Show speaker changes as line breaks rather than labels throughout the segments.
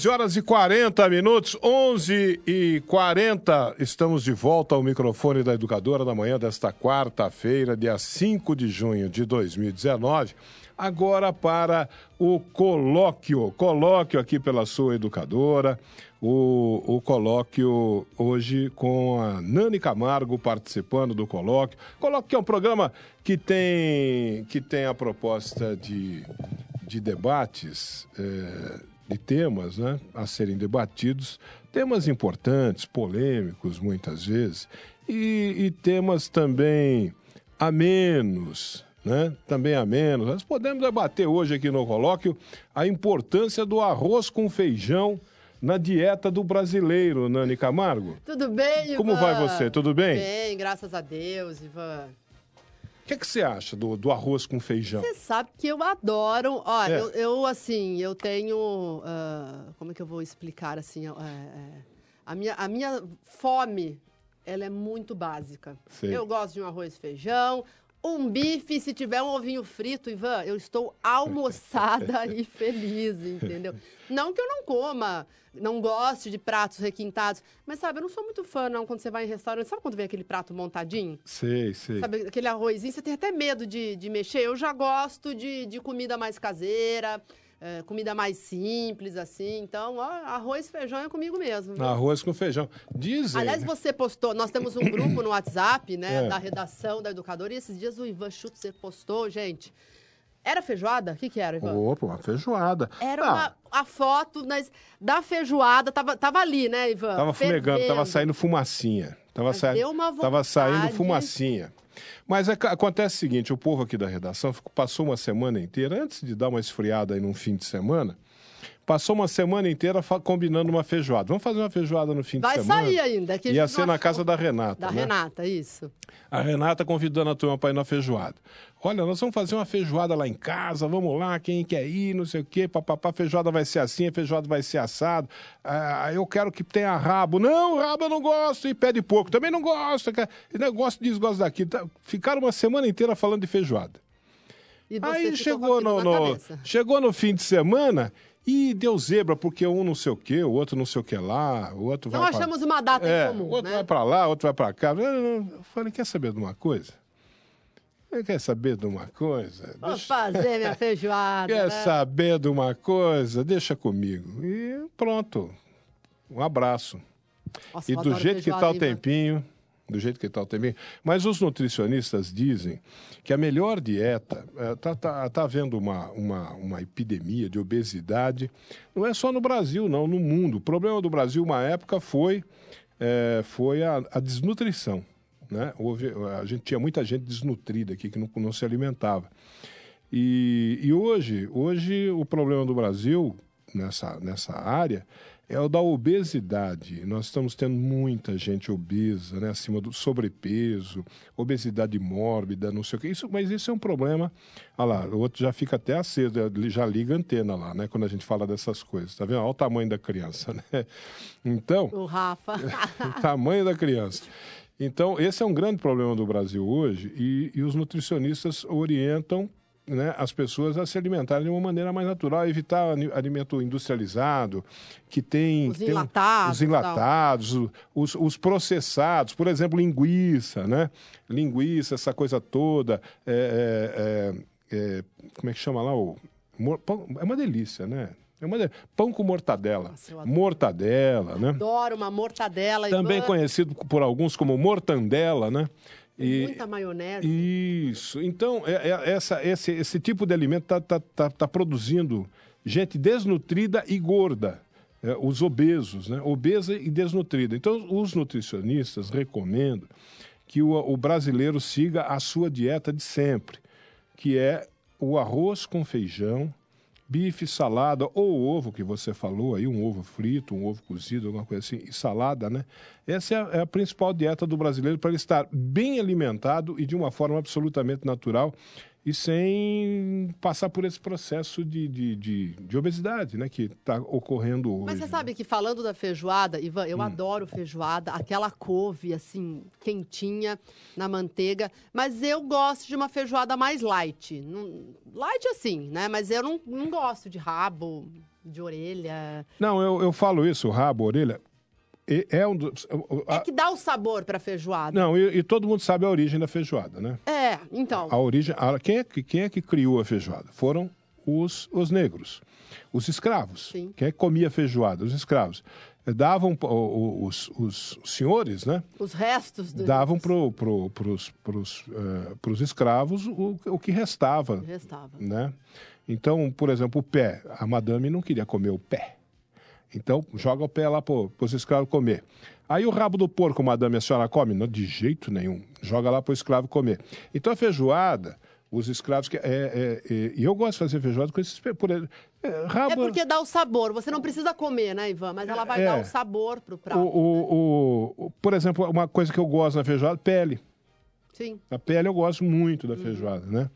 11 horas e 40 minutos, 11 e 40. Estamos de volta ao microfone da Educadora da manhã desta quarta-feira, dia 5 de junho de 2019. Agora para o colóquio, colóquio aqui pela sua educadora, o, o colóquio hoje com a Nani Camargo participando do colóquio. Colóquio é um programa que tem, que tem a proposta de, de debates. É, de temas né, a serem debatidos, temas importantes, polêmicos muitas vezes, e, e temas também amenos, né? Também amenos. Nós podemos debater hoje aqui no colóquio a importância do arroz com feijão na dieta do brasileiro, Nani Camargo.
Tudo bem, Ivan?
Como vai você? Tudo bem?
Bem, graças a Deus, Ivan
que, que você acha do, do arroz com feijão?
Você sabe que eu adoro. Olha, é. eu, eu, assim, eu tenho. Uh, como é que eu vou explicar assim? Uh, uh, a, minha, a minha fome, ela é muito básica. Sei. Eu gosto de um arroz e feijão, um bife, se tiver um ovinho frito, Ivan, eu estou almoçada e feliz, entendeu? Não que eu não coma, não goste de pratos requintados, mas sabe, eu não sou muito fã, não, quando você vai em restaurante. Sabe quando vem aquele prato montadinho?
Sei, sei.
Sabe, aquele arrozinho, você tem até medo de, de mexer. Eu já gosto de, de comida mais caseira. É, comida mais simples, assim. Então, ó, arroz e feijão é comigo mesmo. Viu?
Arroz com feijão. Dizem.
Aliás, você postou. Nós temos um grupo no WhatsApp, né? É. Da redação da educadora. E esses dias o Ivan Schutzer postou, gente. Era feijoada? O que, que era, Ivan?
Opa, uma feijoada.
Era ah. uma, a foto mas, da feijoada, tava, tava ali, né, Ivan?
Tava fumegando, tava saindo fumacinha. Tava, sa... tava saindo fumacinha. Mas é, acontece o seguinte: o povo aqui da redação passou uma semana inteira, antes de dar uma esfriada aí num fim de semana, passou uma semana inteira combinando uma feijoada. Vamos fazer uma feijoada no fim
Vai
de semana?
Vai sair ainda. Que
Ia ser na casa da Renata.
Da
né?
Renata, isso.
A Renata convidando a turma para ir na feijoada. Olha, nós vamos fazer uma feijoada lá em casa, vamos lá, quem quer ir, não sei o quê, papapá, feijoada vai ser assim, a feijoada vai ser assado. Ah, eu quero que tenha rabo. Não, rabo eu não gosto, e pé de porco também não gosto. Não gosto disso, gosto daquilo. Tá, ficaram uma semana inteira falando de feijoada. Aí chegou no, no chegou no fim de semana e deu zebra, porque um não sei o quê, o outro não sei o que lá, o outro
vai.
Nós
achamos pra... uma data
é,
em comum.
O outro
né?
vai para lá, o outro vai para cá. Eu falei, quer saber de uma coisa? Quer saber de uma coisa?
Vou Deixa... fazer minha feijoada.
Quer
né?
saber de uma coisa? Deixa comigo. E pronto. Um abraço. Nossa, e do jeito que está o tempinho, do jeito que está o. Mas os nutricionistas dizem que a melhor dieta está é, tá, tá havendo uma, uma, uma epidemia de obesidade. Não é só no Brasil, não, no mundo. O problema do Brasil, uma época, foi, é, foi a, a desnutrição. Né? Houve, a gente tinha muita gente desnutrida aqui que não, não se alimentava. E, e hoje, hoje o problema do Brasil nessa, nessa área é o da obesidade. Nós estamos tendo muita gente obesa, né, acima do sobrepeso, obesidade mórbida, não sei o que. Isso, mas isso é um problema. Olha lá, o outro já fica até aceso, já liga a antena lá, né, quando a gente fala dessas coisas. Tá vendo? Olha o tamanho da criança, né? Então.
O Rafa.
o tamanho da criança. Então, esse é um grande problema do Brasil hoje e, e os nutricionistas orientam né, as pessoas a se alimentarem de uma maneira mais natural, evitar alimento industrializado, que tem...
Os enlatados.
Tem, os enlatados, os, os, processados, por exemplo, linguiça, né? Linguiça, essa coisa toda. É, é, é, como é que chama lá? O, é uma delícia, né? É uma. Pão com mortadela. Nossa, mortadela, né?
Adoro uma mortadela.
Também conhecido por alguns como mortandela, né?
E, muita maionese.
Isso. Então, é, é, essa, esse, esse tipo de alimento está tá, tá, tá produzindo gente desnutrida e gorda. É, os obesos, né? Obesa e desnutrida. Então, os nutricionistas recomendam que o, o brasileiro siga a sua dieta de sempre, que é o arroz com feijão, bife, salada ou ovo que você falou aí, um ovo frito, um ovo cozido, alguma coisa assim, e salada, né? Essa é a, é a principal dieta do brasileiro para ele estar bem alimentado e de uma forma absolutamente natural e sem passar por esse processo de, de, de, de obesidade, né, que está ocorrendo hoje.
Mas você
né?
sabe que falando da feijoada, Ivan, eu hum. adoro feijoada, aquela couve assim quentinha na manteiga, mas eu gosto de uma feijoada mais light, light assim, né? Mas eu não, não gosto de rabo, de orelha.
Não, eu, eu falo isso, rabo, orelha, é um
dos. A... É que dá o sabor para feijoada.
Não, e, e, todo mundo sabe a origem da feijoada, né?
É, então.
A origem. A, quem, é, quem é que criou a feijoada? Foram os, os negros, os escravos. Sim. Quem é que comia feijoada? Os escravos. Davam os, os, os senhores, né?
Os restos
do Davam para pro, pros, pros, uh, escravos o, o que restava.
Restava.
Né? Então, por exemplo, o pé. A madame não queria comer o pé. Então, joga o pé lá para os escravos comer. Aí o rabo do porco, madame, a senhora come? Não, de jeito nenhum. Joga lá para o escravo comer. Então, a feijoada, os escravos... que é, é, é, E eu gosto de fazer feijoada com esses... Por, é,
rabo... é porque dá o sabor. Você não precisa comer, né, Ivan? Mas ela vai é. dar o sabor para o prato.
O, o, por exemplo, uma coisa que eu gosto na feijoada, pele.
Sim.
A pele eu gosto muito da uhum. feijoada, né?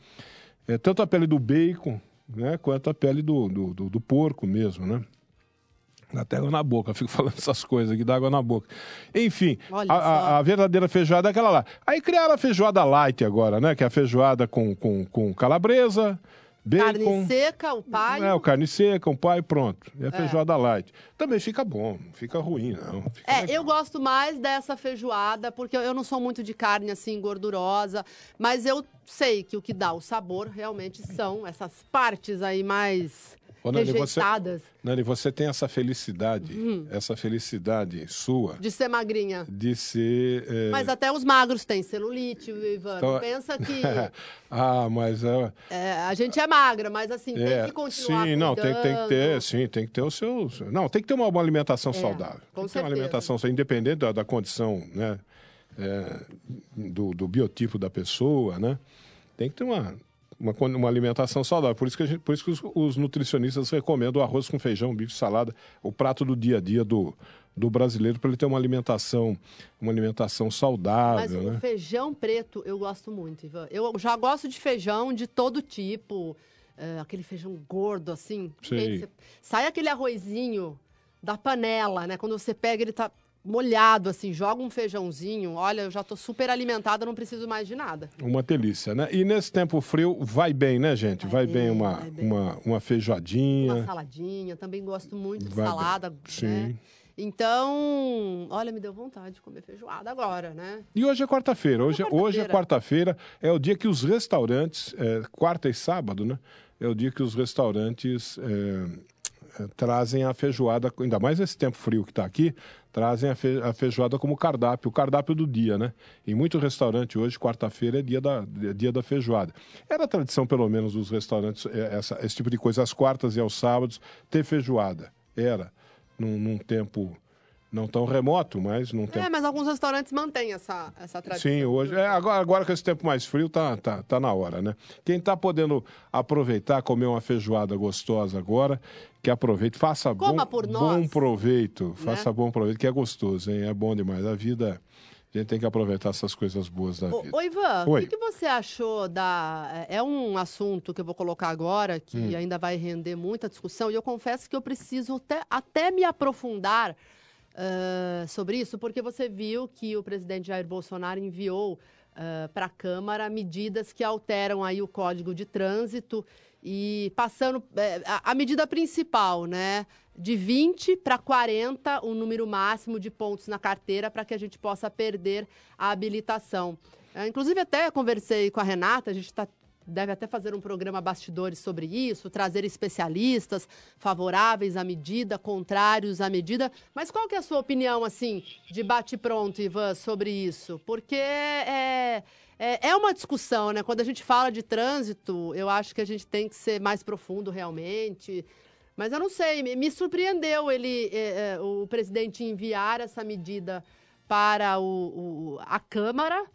É, tanto a pele do bacon, né? Quanto a pele do, do, do, do porco mesmo, né? Até água na boca, eu fico falando essas coisas aqui, dá água na boca. Enfim, a, a, verdadeira feijoada é aquela lá. Aí criaram a feijoada light agora, né? Que é a feijoada com, com, com calabresa, bacon.
Carne seca, o pai.
É, o carne seca, um pai, pronto. É a é. feijoada light. Também fica bom, não fica ruim, não. Fica
é, legal. eu gosto mais dessa feijoada, porque eu não sou muito de carne assim, gordurosa, mas eu sei que o que dá o sabor realmente são essas partes aí mais Ô, Nani, rejeitadas.
Você, Nani, você tem essa felicidade, hum. essa felicidade sua.
De ser magrinha.
De ser.
É... Mas até os magros têm celulite, Ivan. Então... Pensa que.
ah, mas. É...
é... a gente é magra, mas assim, é... tem que continuar.
Sim, não, tem, tem, que ter, sim, tem que ter o seu. Não, tem que ter uma, uma alimentação é, saudável.
Com
tem
certeza.
uma alimentação independente da, da condição, né? É, do, do biotipo da pessoa, né? Tem que ter uma uma, uma alimentação saudável. Por isso que, gente, por isso que os, os, nutricionistas recomendam o arroz com feijão, bife, salada, o prato do dia a dia do, do brasileiro para ele ter uma alimentação, uma alimentação saudável. Mas
né? o feijão preto eu gosto muito, Ivan. Eu já gosto de feijão de todo tipo. Uh, aquele feijão gordo, assim. Sai aquele arrozinho da panela, né? Quando você pega, ele tá molhado, assim, joga um feijãozinho, olha, eu já estou super alimentada, não preciso mais de nada.
Uma delícia, né? E nesse tempo frio, vai bem, né, gente? Vai, vai bem, bem, uma, vai bem. Uma, uma feijoadinha.
Uma saladinha, também gosto muito de vai salada. Bem. Sim. Né? Então, olha, me deu vontade de comer feijoada agora, né?
E hoje é quarta-feira. Hoje, é, quarta hoje é quarta-feira. É o dia que os restaurantes, é, quarta e sábado, né? É o dia que os restaurantes é, é trazem a feijoada, ainda mais nesse tempo frio que está aqui, trazem a, fe, a, feijoada como cardápio, o cardápio do dia, né? Em muito restaurante hoje, quarta-feira, é dia da, é dia da feijoada. Era tradição, pelo menos, dos restaurantes, é, essa, esse tipo de coisa, às quartas e aos sábados, ter feijoada. Era, num, num tempo não tão remoto, mas não tem.
É, mas alguns restaurantes mantêm essa, essa tradição.
Sim, hoje. É, agora, agora com esse tempo mais frio, tá, tá, tá na hora, né? Quem tá podendo aproveitar, comer uma feijoada gostosa agora, que aproveite, faça
Coma
bom,
por nós,
bom proveito. Né? Faça bom proveito, que é gostoso, hein? É bom demais. A vida. A gente tem que aproveitar essas coisas boas da vida.
Ô, Ivan, Oi. o que, você achou da. É, é um assunto que eu vou colocar agora, que hum. ainda vai render muita discussão, e eu confesso que eu preciso até, até me aprofundar uh, sobre isso, porque você viu que o presidente Jair Bolsonaro enviou uh, para a Câmara medidas que alteram aí o Código de Trânsito e passando é, a, a, medida principal, né? De 20 para 40 o número máximo de pontos na carteira para que a gente possa perder a habilitação. É, inclusive, até conversei com a Renata, a gente está deve até fazer um programa bastidores sobre isso, trazer especialistas favoráveis à medida, contrários à medida. Mas qual que é a sua opinião, assim, de bate-pronto, Ivan, sobre isso? Porque é, é, é, uma discussão, né? Quando a gente fala de trânsito, eu acho que a gente tem que ser mais profundo realmente. Mas eu não sei, me surpreendeu ele, é, é, o presidente enviar essa medida para o, o a Câmara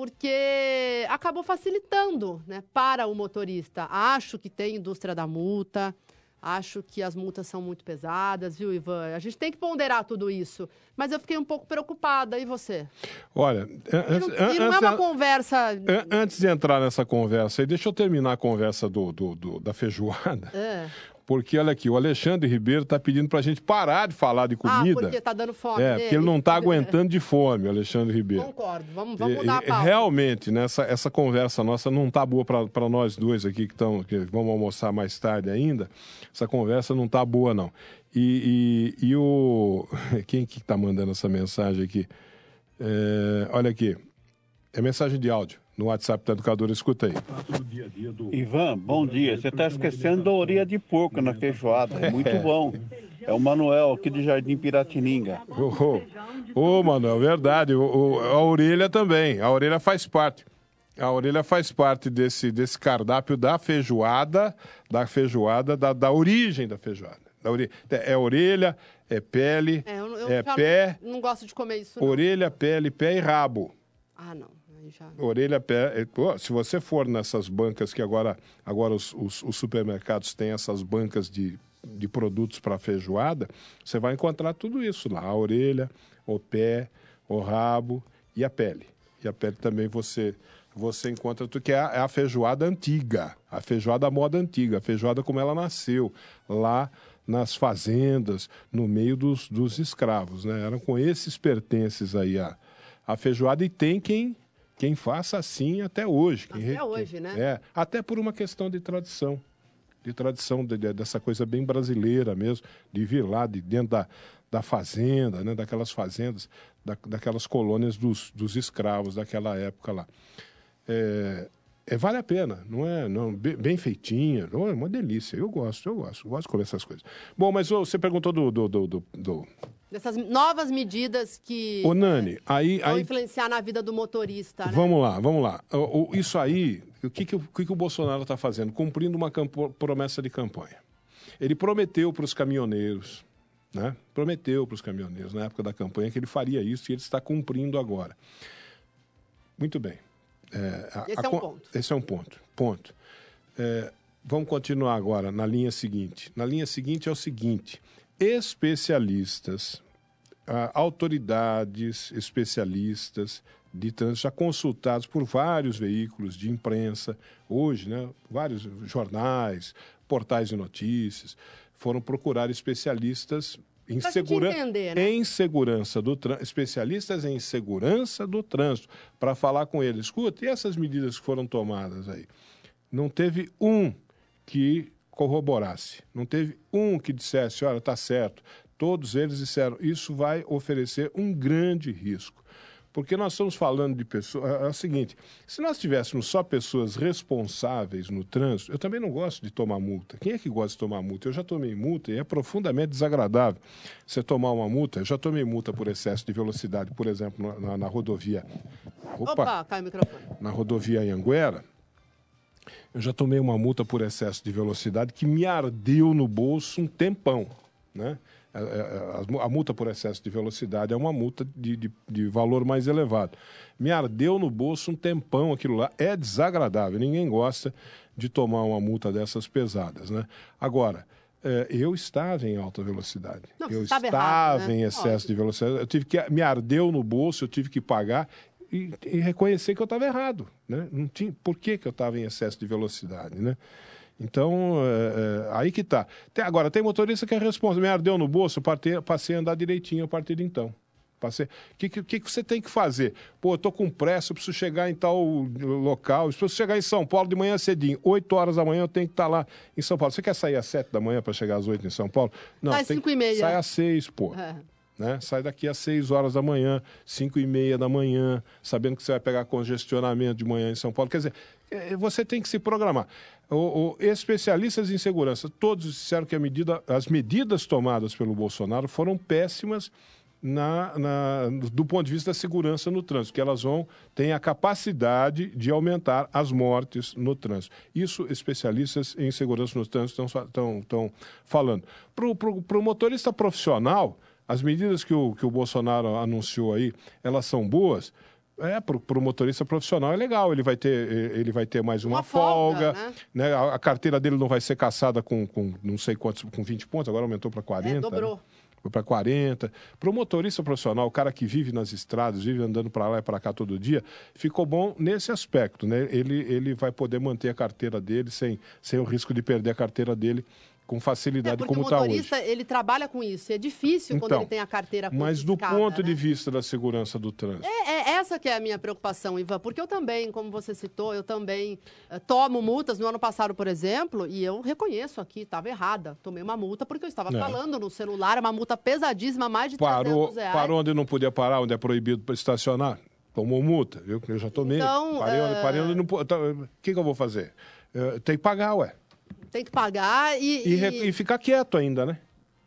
porque acabou facilitando né, para o motorista. Acho que tem indústria da multa, acho que as multas são muito pesadas, viu, Ivan? A gente tem que ponderar tudo isso. Mas eu fiquei um pouco preocupada. E você?
Olha,
e não, e não é uma conversa.
Antes de entrar nessa conversa, deixa eu terminar a conversa do, do, do da feijoada. É. Porque, olha aqui, o Alexandre Ribeiro está pedindo para a gente parar de falar de ah, comida. Ah,
porque está dando fome.
É, porque ele não está aguentando de fome, o Alexandre Ribeiro.
Concordo, vamos, vamos mudar a pauta.
Realmente, nessa essa conversa nossa não está boa para nós dois aqui que, tão, que vamos almoçar mais tarde ainda. Essa conversa não está boa, não. E, e, e o. Quem que está mandando essa mensagem aqui? É, olha aqui. É mensagem de áudio no WhatsApp da educadora. Escuta aí.
Ivan, bom dia. Você está esquecendo da orelha de porco na feijoada. É muito bom. É o Manuel aqui do Jardim Piratininga.
Ô, oh, oh, Manuel, verdade. O, o, a orelha também. A orelha faz parte. A orelha faz parte desse, desse cardápio da feijoada, da feijoada, da, da origem da feijoada. Da orelha. É orelha, é pele, é, eu, eu é pé.
Não, não, gosto de comer isso. Não.
Orelha, pele, pé e rabo.
Ah, não já.
Orelha, pé. Pô, se você for nessas bancas que agora, agora os, os, os supermercados têm essas bancas de, de produtos para feijoada, você vai encontrar tudo isso lá: a orelha, o pé, o rabo e a pele. E a pele também você você encontra tudo que é a, é feijoada antiga, a feijoada moda antiga, a feijoada como ela nasceu lá nas fazendas, no meio dos, dos escravos, né? Eram com esses pertences aí a, a feijoada e tem quem quem faça assim até hoje.
Quem, até hoje, né?
É, até por uma questão de tradição. De tradição, de, de, dessa coisa bem brasileira mesmo, de vir lá de dentro da, da fazenda, né, daquelas fazendas, da, daquelas colônias dos, dos escravos daquela época lá. É, é, vale a pena, não é? Não, bem feitinha, não, é uma delícia. Eu gosto, eu gosto, eu gosto de comer essas coisas. Bom, mas você perguntou do, do, do, do
dessas novas medidas que
Ô, Nani, aí,
vão
aí...
influenciar na vida do motorista. Né?
Vamos lá, vamos lá. Isso aí, o que, que, o, que, que o Bolsonaro está fazendo? Cumprindo uma promessa de campanha. Ele prometeu para os caminhoneiros, né? Prometeu para os caminhoneiros na época da campanha que ele faria isso e ele está cumprindo agora. Muito bem.
É, a, esse é um ponto.
Esse é um ponto. Ponto. É, vamos continuar agora na linha seguinte. Na linha seguinte é o seguinte: especialistas, autoridades especialistas de trânsito já consultados por vários veículos de imprensa, hoje, né, vários jornais, portais de notícias, foram procurar especialistas em, segura...
entender, né?
em segurança do trânsito, especialistas em segurança do trânsito, para falar com eles. Escuta, e essas medidas que foram tomadas aí? Não teve um que corroborasse. Não teve um que dissesse, olha, está certo. Todos eles disseram, isso vai oferecer um grande risco. Porque nós estamos falando de pessoas. É, é o seguinte: se nós tivéssemos só pessoas responsáveis no trânsito, eu também não gosto de tomar multa. Quem é que gosta de tomar multa? Eu já tomei multa e é profundamente desagradável você tomar uma multa. Eu já tomei multa por excesso de velocidade, por exemplo, na, na rodovia.
Opa, Opa cai o microfone.
Na rodovia Anhanguera. Eu já tomei uma multa por excesso de velocidade que me ardeu no bolso um tempão, né? A, é, a, é, a, multa por excesso de velocidade é uma multa de, de, de, valor mais elevado. Me ardeu no bolso um tempão aquilo lá. É desagradável. Ninguém gosta de tomar uma multa dessas pesadas, né? Agora, é, eu estava em alta velocidade.
Não,
eu
estava,
estava
errado, né?
em excesso de velocidade. Eu tive que me ardeu no bolso, eu tive que pagar e, e reconhecer que eu estava errado. Né? Não tinha, por que, que eu estava em excesso de velocidade? Né? Então, é, é, aí que está. Agora, tem motorista que é responsável. Me ardeu no bolso, eu passei a andar direitinho a partir de então. O que, que, que você tem que fazer? Pô, eu tô com pressa, eu preciso chegar em tal local, eu preciso chegar em São Paulo de manhã cedinho. 8 horas da manhã eu tenho que estar tá lá em São Paulo. Você quer sair às 7 da manhã para chegar às 8 em São Paulo?
Não, sai 5 e meia.
Sai às 6, pô. É. Né? Sai daqui às 6 horas da manhã, 5 e meia da manhã, sabendo que você vai pegar congestionamento de manhã em São Paulo. Quer dizer, é, você tem que se programar. O, o, especialistas em segurança, todos disseram que medida, as medidas tomadas pelo Bolsonaro foram péssimas na, na, do ponto de vista da segurança no trânsito, que elas vão têm a capacidade de aumentar as mortes no trânsito. Isso especialistas em segurança no trânsito estão falando. Para o motorista profissional, as medidas que o, que o Bolsonaro anunciou aí, elas são boas. É, para o motorista profissional é legal, ele vai ter, ele vai ter mais uma, uma folga, folga né? né? A, a, carteira dele não vai ser caçada com, com não sei quantos, com 20 pontos, agora aumentou para 40. É, dobrou. Né? Foi para 40. Para o motorista profissional, o cara que vive nas estradas, vive andando para lá e para cá todo dia, ficou bom nesse aspecto, né? Ele, ele vai poder manter a carteira dele sem, sem o risco de perder a carteira dele com facilidade
é
como está hoje.
o motorista, ele trabalha com isso. É difícil então, quando ele tem a carteira
Mas do ponto né? de vista da segurança do trânsito.
É, é, essa que é a minha preocupação, Ivan, porque eu também, como você citou, eu também uh, tomo multas. No ano passado, por exemplo, e eu reconheço aqui, estava errada. Tomei uma multa porque eu estava é. falando no celular, uma multa pesadíssima, mais de
parou,
300 reais.
Parou onde não podia parar, onde é proibido estacionar? Tomou multa, viu? Eu já tomei. Então, parei, uh... parei onde não... O que, que eu vou fazer? Uh, tem que pagar, ué.
Tem que pagar e.
E, e... e ficar quieto ainda, né?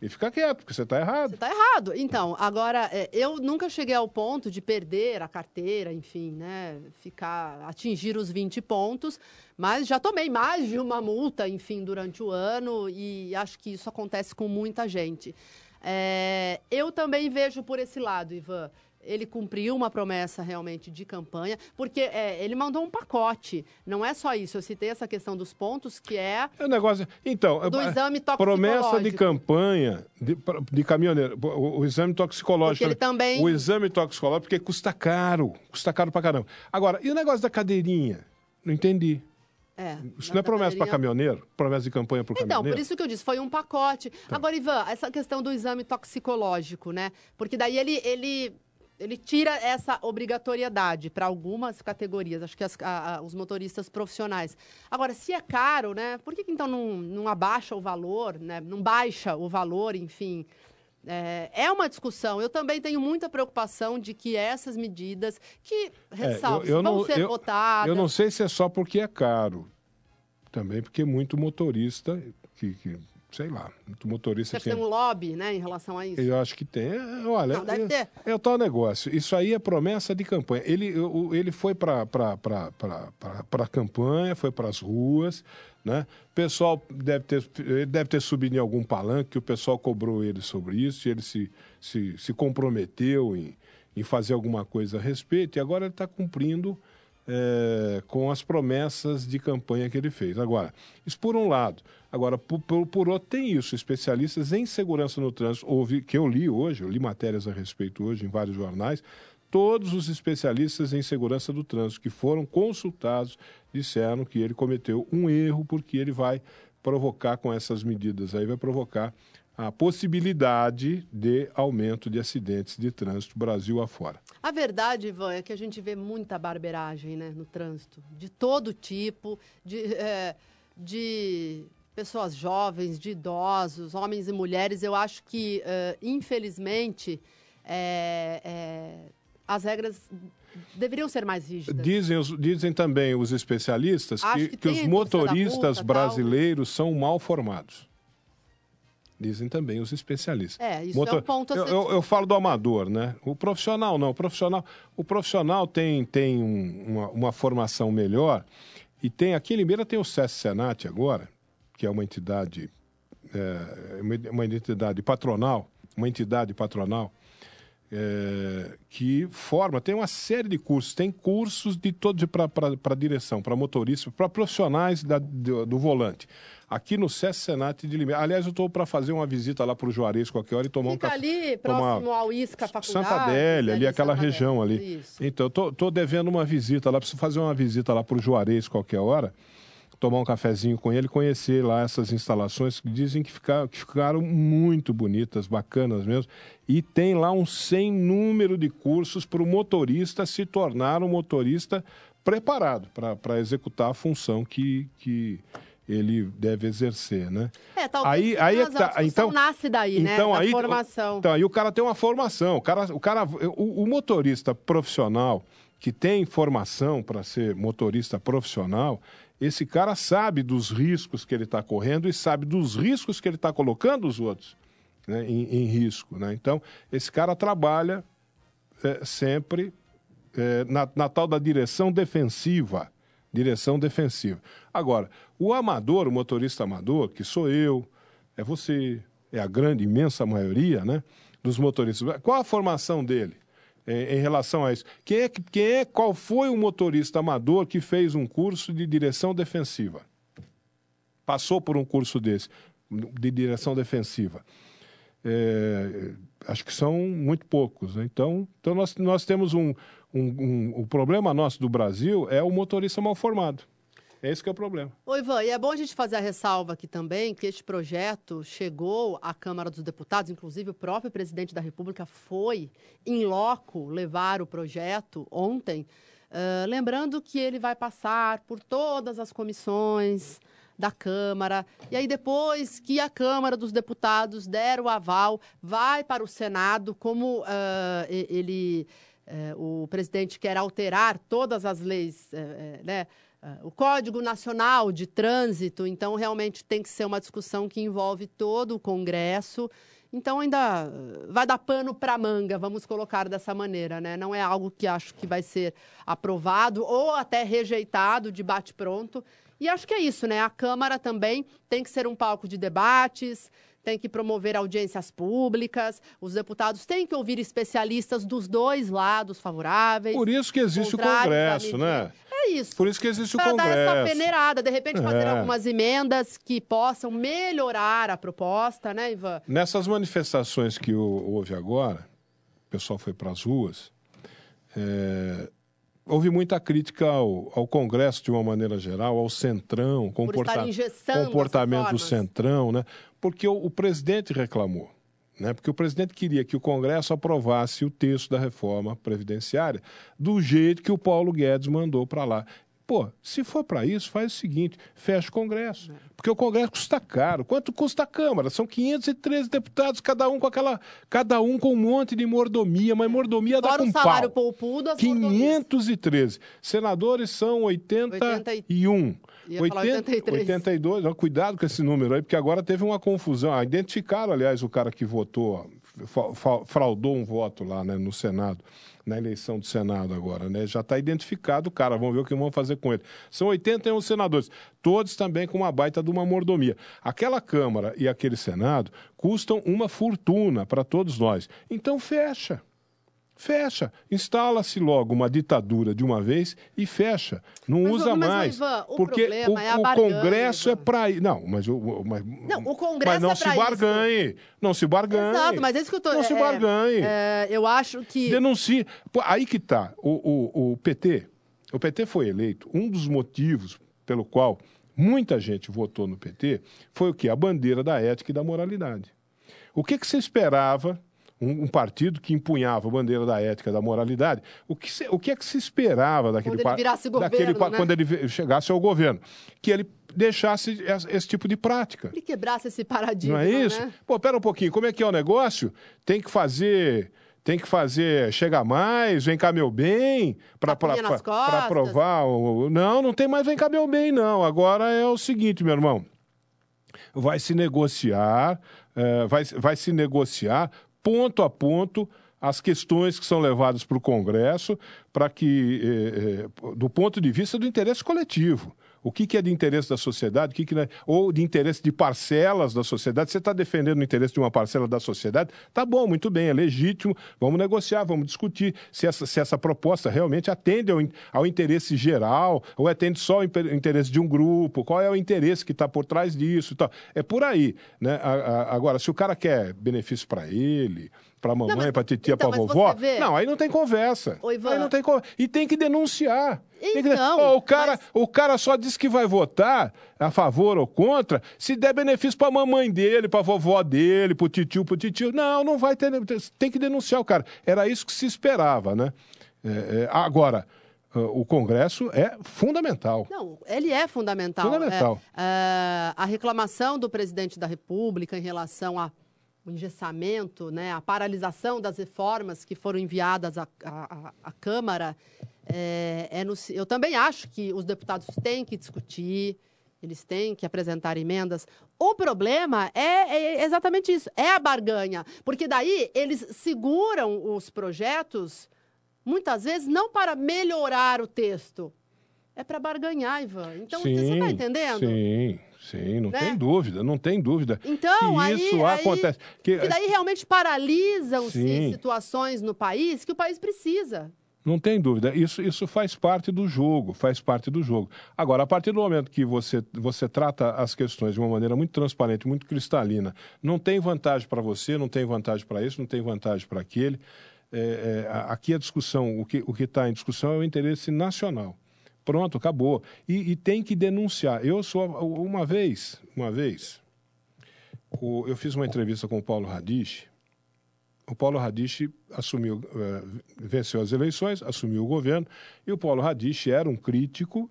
E ficar quieto, porque você está errado. Você
está errado. Então, agora, é, eu nunca cheguei ao ponto de perder a carteira, enfim, né? Ficar, atingir os 20 pontos, mas já tomei mais de uma multa, enfim, durante o ano, e acho que isso acontece com muita gente. É, eu também vejo por esse lado, Ivan ele cumpriu uma promessa realmente de campanha, porque é, ele mandou um pacote. Não é só isso. Eu citei essa questão dos pontos, que é.
É o negócio. Então,
do exame
Promessa de campanha de, de caminhoneiro. O, o, exame toxicológico. Porque
ele também.
O exame toxicológico, porque custa caro. Custa caro pra caramba. Agora, e o negócio da cadeirinha? Não entendi. É, isso não é promessa para caminhoneiro? Promessa de campanha para o
então,
caminhoneiro?
Então, por isso que eu disse, foi um pacote. Tá. Agora, Ivan, essa questão do exame toxicológico, né? Porque daí ele, ele ele tira essa obrigatoriedade para algumas categorias, acho que as, a, a, os motoristas profissionais. Agora, se é caro, né? Por que, que então não, não abaixa o valor, né? Não baixa o valor, enfim. É, é, uma discussão. Eu também tenho muita preocupação de que essas medidas, que, ressalvo, é, eu, eu vão não, ser
eu,
votadas...
Eu não sei se é só porque é caro. Também porque muito motorista que, que sei lá, muito motorista
Deve tem um lobby, né, em relação a isso.
Eu acho que tem. É, olha, Não, deve ter. É, é o tal negócio. Isso aí é promessa de campanha. Ele, ele foi para a campanha, foi para as ruas, né? O pessoal deve ter, ele deve ter subido em algum palanque, que o pessoal cobrou ele sobre isso, e ele se, se, se comprometeu em, em fazer alguma coisa a respeito, e agora ele está cumprindo é, com as promessas de campanha que ele fez. Agora, isso por um lado. Agora, por, por, por, outro, tem isso. Especialistas em segurança no trânsito, ouvi, que eu li hoje, eu li matérias a respeito hoje em vários jornais, todos os especialistas em segurança do trânsito que foram consultados disseram que ele cometeu um erro porque ele vai provocar com essas medidas aí, vai provocar a possibilidade de aumento de acidentes de trânsito Brasil afora.
A verdade, Ivan, é que a gente vê muita barberagem né, no trânsito, de todo tipo, de, é, de pessoas jovens, de idosos, homens e mulheres. Eu acho que, é, infelizmente, é, é as regras deveriam ser mais rígidas.
Dizem, dizem também os especialistas que, que, que os motoristas multa, brasileiros tal. são mal formados. Dizem também os especialistas.
É, isso Motor... é um ponto
eu, eu, eu, falo do amador, né? O profissional não. O profissional, o profissional tem, tem um, uma, uma, formação melhor e tem aqui em Limeira tem o SES Senat agora, que é uma entidade, é, uma entidade patronal, uma entidade patronal é, que forma, tem uma série de cursos, tem cursos de todo para direção, para motorista, para profissionais da, do, do volante aqui no SES Senat de Limeira. Aliás, eu estou para fazer uma visita lá para o Juarez qualquer hora e tomar
Fica
um
café. ali, próximo ao Isca Faculdade.
Santa Adélia, ali, aquela Santa região Adélia. ali. Isso. Então, tô devendo uma visita lá, preciso fazer uma visita lá para o Juarez qualquer hora tomar um cafezinho com ele, conhecer lá essas instalações que dizem que, ficar, que ficaram muito bonitas, bacanas mesmo. E tem lá um sem número de cursos para o motorista se tornar um motorista preparado para executar a função que, que ele deve exercer, né?
É, talvez aí, aí é tá, então nasce daí, né?
então,
né?
Aí,
formação.
Então, aí o cara tem uma formação. O cara, o, cara, o, o motorista profissional que tem formação para ser motorista profissional, esse cara sabe dos riscos que ele está correndo e sabe dos riscos que ele está colocando os outros né, em, em, risco. Né? Então, esse cara trabalha é, sempre é, na, na tal da direção defensiva. Direção defensiva. Agora, o amador, o motorista amador, que sou eu, é você, é a grande, imensa maioria né, dos motoristas. Qual a formação dele? Em, em relação a isso. Quem é, quem é, qual foi o motorista amador que fez um curso de direção defensiva? Passou por um curso desse, de direção defensiva. É, acho que são muito poucos. Né? Então, então nós, nós temos um, um, um. O problema nosso do Brasil é o motorista mal formado. Esse que é o problema.
Oi, Ivan, e é bom a gente fazer a ressalva aqui também que este projeto chegou à Câmara dos Deputados, inclusive o próprio presidente da República foi em loco levar o projeto ontem, uh, lembrando que ele vai passar por todas as comissões da Câmara, e aí depois que a Câmara dos Deputados der o aval, vai para o Senado, como uh, ele... Uh, o presidente quer alterar todas as leis, né, o Código Nacional de Trânsito, então realmente tem que ser uma discussão que envolve todo o Congresso. Então ainda vai dar pano para manga, vamos colocar dessa maneira, né? Não é algo que acho que vai ser aprovado ou até rejeitado de bate pronto. E acho que é isso, né? A Câmara também tem que ser um palco de debates, tem que promover audiências públicas, os deputados têm que ouvir especialistas dos dois lados favoráveis.
Por isso que existe o Congresso, né?
Isso.
Por isso que existe o Congresso. Para dar
essa peneirada, de repente fazer é. algumas emendas que possam melhorar a proposta, né, Ivan?
Nessas manifestações que houve agora, o pessoal foi para as ruas, é, houve muita crítica ao, ao, Congresso de uma maneira geral, ao Centrão, comporta comportamento do Centrão, né? Porque o, o presidente reclamou. Né? Porque o presidente queria que o Congresso aprovasse o texto da reforma previdenciária do jeito que o Paulo Guedes mandou para lá. Pô, se for para isso, faz o seguinte: fecha o Congresso. É. Porque o Congresso custa caro. Quanto custa a Câmara? São 513 deputados, cada um com aquela. Cada um com um monte de mordomia, mas mordomia Fora dá com o salário
pau. poupudo, as
513. Senadores são 81.
80, 83.
82. Não, cuidado com esse número aí, porque agora teve uma confusão. Ah, identificaram, aliás, o cara que votou, fraudou um voto lá né, no Senado na eleição do Senado agora, né? Já está identificado o cara, vamos ver o que vão fazer com ele. São 81 senadores, todos também com uma baita de uma mordomia. Aquela Câmara e aquele Senado custam uma fortuna para todos nós. Então fecha. Fecha. Instala-se logo uma ditadura de uma vez e fecha. Não mas, usa mas, mais.
Ivan,
o porque
o,
é o Congresso é para ir. Não, mas o. Mas,
não, o Congresso
mas não
é
se barganhe. Isso. Não se barganhe.
Exato, mas é isso que eu tô.
Não é, se barganhe.
É, eu acho que.
Denuncie. Aí que tá. O, o, o PT. O PT foi eleito. Um dos motivos pelo qual muita gente votou no PT foi o que? A bandeira da ética e da moralidade. O que, que você esperava um, um, partido que empunhava a bandeira da ética, da moralidade, o que, se, o que é que se esperava daquele
partido?
Né? Quando ele chegasse ao governo? Que ele deixasse esse, esse tipo de prática.
Ele quebrasse esse paradigma.
Não é isso?
Né?
Pô, pera um pouquinho, como é que é o negócio? Tem que fazer tem que fazer, chega mais, vem cá meu bem, para provar. O... Não, não tem mais vem cá meu bem, não. Agora é o seguinte, meu irmão. Vai se negociar, é, vai, vai se negociar ponto a ponto as questões que são levadas para o Congresso para que, eh, eh, do ponto de vista do interesse coletivo. O que, que é de interesse da sociedade, o que, que é, ou de interesse de parcelas da sociedade. Você está defendendo o interesse de uma parcela da sociedade? Tá bom, muito bem, é legítimo. Vamos negociar, vamos discutir se essa, se essa proposta realmente atende ao, ao interesse geral ou atende só ao interesse de um grupo. Qual é o interesse que está por trás disso? Tal. É por aí. Né? agora, se o cara quer benefício para ele, para mamãe, para titia, então, para vovó. Não, aí não tem conversa.
Oi,
aí não tem E tem que denunciar.
Então,
que... oh, o, cara, mas... o cara só diz que vai votar a favor ou contra se der benefício para a mamãe dele, para a vovó dele, para o tio, para o tio. Não, não vai ter. Tem que denunciar o cara. Era isso que se esperava, né? É, é, agora, o Congresso é fundamental.
Não, ele é fundamental.
Fundamental.
É, é, a reclamação do presidente da República em relação ao engessamento, né, a paralisação das reformas que foram enviadas à, à, à Câmara, é, é no, eu também acho que os deputados têm que discutir, eles têm que apresentar emendas. O problema é, é exatamente isso, é a barganha, porque daí eles seguram os projetos muitas vezes não para melhorar o texto, é para barganhar, Ivan. Então, sim, você está entendendo?
Sim, sim, não né? tem dúvida, não tem dúvida.
Então,
que isso
aí,
acontece.
Que, que daí realmente paralisam-se situações no país que o país precisa.
Não tem dúvida. Isso, isso faz parte do jogo, faz parte do jogo. Agora, a partir do momento que você, você trata as questões de uma maneira muito transparente, muito cristalina, não tem vantagem para você, não tem vantagem para isso, não tem vantagem para aquele é, é, aqui a discussão, o que o está em discussão é o interesse nacional. Pronto, acabou. E, e, tem que denunciar. Eu sou uma vez, uma vez, o, eu fiz uma entrevista com o Paulo Radich. O Paulo Radich assumiu, é, venceu as eleições, assumiu o governo, e o Paulo Radich era um crítico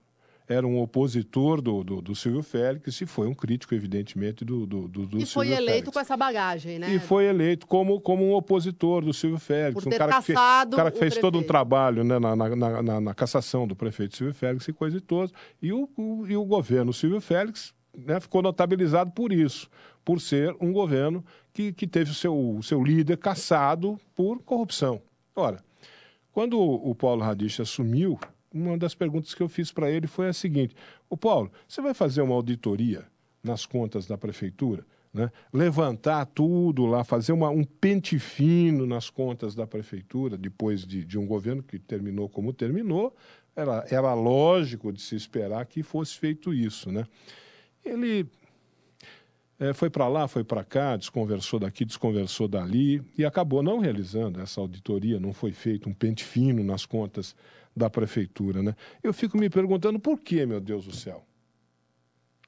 era um opositor do, do, do, Silvio Félix e foi um crítico, evidentemente, do, do, do, do
E foi
Silvio
eleito
Félix.
com essa bagagem, né?
E foi eleito como, como um opositor do Silvio Félix.
Por ter
um cara que fez, cara que fez todo um trabalho né, na, na, na, na, na cassação do prefeito Silvio Félix e coisa e toda. E o, o, e o governo Silvio Félix né, ficou notabilizado por isso, por ser um governo que, que teve o seu, o seu líder caçado por corrupção. Ora, quando o Paulo Radich assumiu uma das perguntas que eu fiz para ele foi a seguinte: O Paulo, você vai fazer uma auditoria nas contas da prefeitura? Né? Levantar tudo lá, fazer uma, um pente fino nas contas da prefeitura, depois de, de um governo que terminou como terminou, era, era lógico de se esperar que fosse feito isso. Né? Ele é, foi para lá, foi para cá, desconversou daqui, desconversou dali e acabou não realizando essa auditoria, não foi feito um pente fino nas contas da prefeitura. Né? Eu fico me perguntando por que, meu Deus do céu?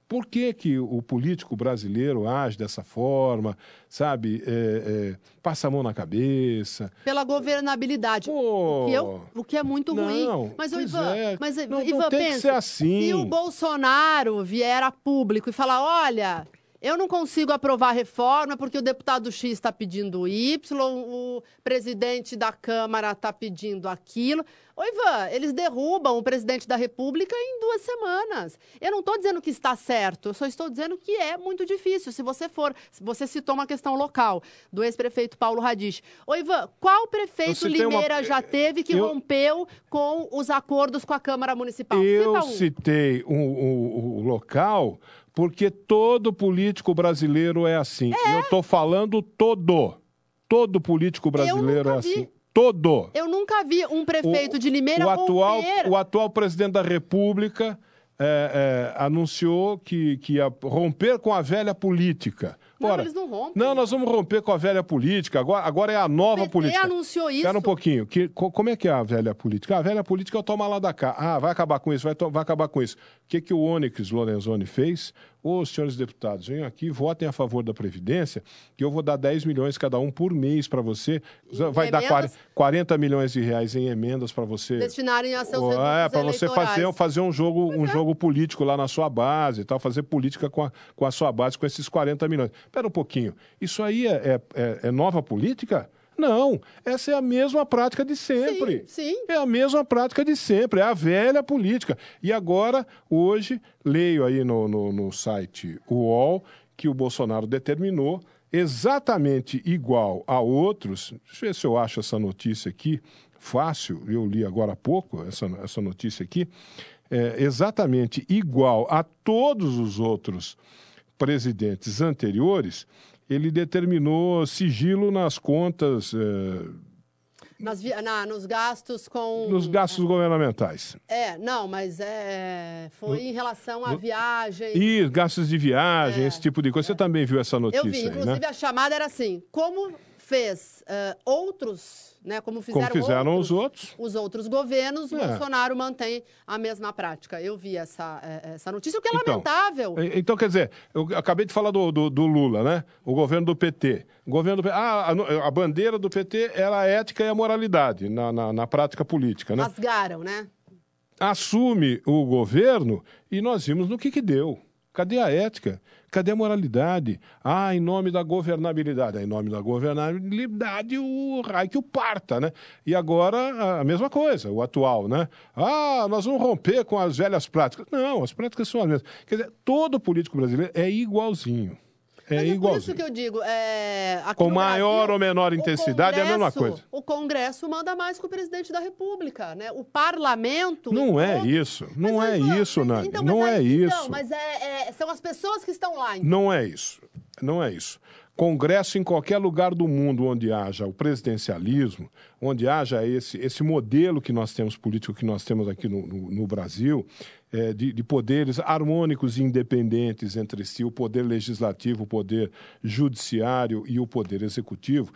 Por que, que o político brasileiro age dessa forma, sabe? É, é, passa a mão na cabeça.
Pela governabilidade. Pô, o, que eu, o, que é muito
não,
ruim. Mas, Ivan,
é.
mas,
não, Ivan, não tem pensa, que ser assim.
se o Bolsonaro vier a público e falar, olha, eu não consigo aprovar a reforma porque o deputado X está pedindo Y, o presidente da Câmara está pedindo aquilo. Oi, Ivan, eles derrubam o presidente da República em duas semanas. Eu não estou dizendo que está certo, eu só estou dizendo que é muito difícil. Se você for, você citou uma questão local do ex-prefeito Paulo Radich. Oi, Ivan, qual prefeito Limeira uma... já teve que eu... rompeu com os acordos com a Câmara Municipal?
Eu um. citei o um, um, local porque todo político brasileiro é assim. É. Eu estou falando todo. Todo político brasileiro é assim. Todo.
Eu nunca vi um prefeito o, de Limeira
o atual, romper. O atual presidente da República é, é, anunciou que, que ia romper com a velha política.
Não, eles não rompem.
Não, nós vamos romper com a velha política. Agora, agora é a nova o PT política.
anunciou isso.
Espera um pouquinho. Que, como é que é a velha política? A velha política é o toma lá da cá. Ah, vai acabar com isso, vai, vai acabar com isso. O que, que o Onyx Lorenzoni fez? Os senhores deputados, venham aqui, votem a favor da Previdência, que eu vou dar 10 milhões cada um por mês para você. Vai emendas? dar 40 milhões de reais em emendas para você.
Destinarem a seus
É, para você fazer, fazer um, jogo, um é. jogo político lá na sua base e tal, fazer política com a, com a sua base com esses 40 milhões. Espera um pouquinho. Isso aí é, é, é nova política? Não, essa é a mesma prática de sempre.
Sim, sim.
É a mesma prática de sempre, é a velha política. E agora, hoje, leio aí no, no, no site UOL que o Bolsonaro determinou exatamente igual a outros. Deixa eu ver se eu acho essa notícia aqui fácil, eu li agora há pouco essa, essa notícia aqui. É exatamente igual a todos os outros presidentes anteriores ele determinou sigilo nas contas. É...
Nas, na, nos gastos com.
Nos gastos governamentais.
É, não, mas é, foi no, em relação à viagem.
E gastos de viagem, é, esse tipo de coisa. Você é. também viu essa notícia? Eu vi,
inclusive
aí, né?
a chamada era assim: como fez uh, outros, né, como fizeram,
como fizeram outros, os outros,
os outros governos, é. Bolsonaro mantém a mesma prática. Eu vi essa, é, essa notícia, o que é então, lamentável.
Então, quer dizer, eu acabei de falar do, do, do Lula, né? O governo do PT. O governo do, ah, a, a, bandeira do PT era a ética e a moralidade na, na, na prática política, né?
Rasgaram, né?
Assume o governo e nós vimos no que que deu. Cadê a ética? Cadê a moralidade? Ah, em nome da governabilidade. Em nome da governabilidade, o raio que o parta, né? E agora, a mesma coisa, o atual, né? Ah, nós vamos romper com as velhas práticas. Não, as práticas são as mesmas. Quer dizer, todo político brasileiro é igualzinho. É, Mas é igual. por
isso que eu digo. É,
Com maior Brasil, ou menor intensidade é a mesma coisa.
O Congresso manda mais que o presidente da República, né? O parlamento.
Não é isso. Não mas, é mas, isso, Nani. Então, não é, é isso. Não,
mas é, é, são as pessoas que estão lá. Então.
Não é isso. Não é isso. Congresso em qualquer lugar do mundo onde haja o presidencialismo, onde haja esse, esse modelo que nós temos político que nós temos aqui no, no, no Brasil, é, de, de, poderes harmônicos e independentes entre si, o poder legislativo, o poder judiciário e o poder executivo,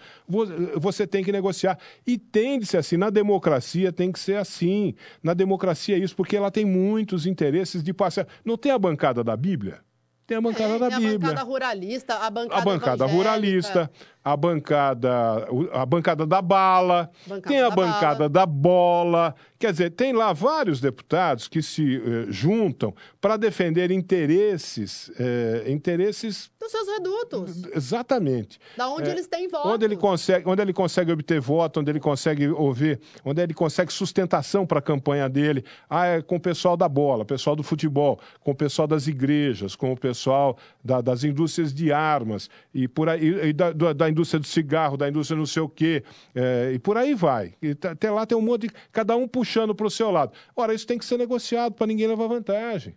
você tem que negociar. E tem de ser assim. Na democracia tem que ser assim. Na democracia é isso, porque ela tem muitos interesses de passar. Não tem a bancada da Bíblia? Tem a bancada é, da Bíblia. A
bancada ruralista, a bancada,
a bancada ruralista, a bancada, a bancada da bala, bancada tem a da bancada bala. da bola. Quer dizer, tem lá vários deputados que se eh, juntam para defender interesses, eh, interesses
dos seus redutos.
Exatamente.
Da onde é, eles têm votos.
Onde ele consegue, onde ele consegue obter voto, onde ele consegue ouvir, onde ele consegue sustentação para a campanha dele. Ah, é com o pessoal da bola, pessoal do futebol, com o pessoal das igrejas, com o pessoal da, das indústrias de armas e por aí e da, da indústria do cigarro, da indústria não sei o quê, é, e por aí vai. E até lá tem um monte de. cada um puxando para o seu lado. Ora, isso tem que ser negociado para ninguém levar vantagem.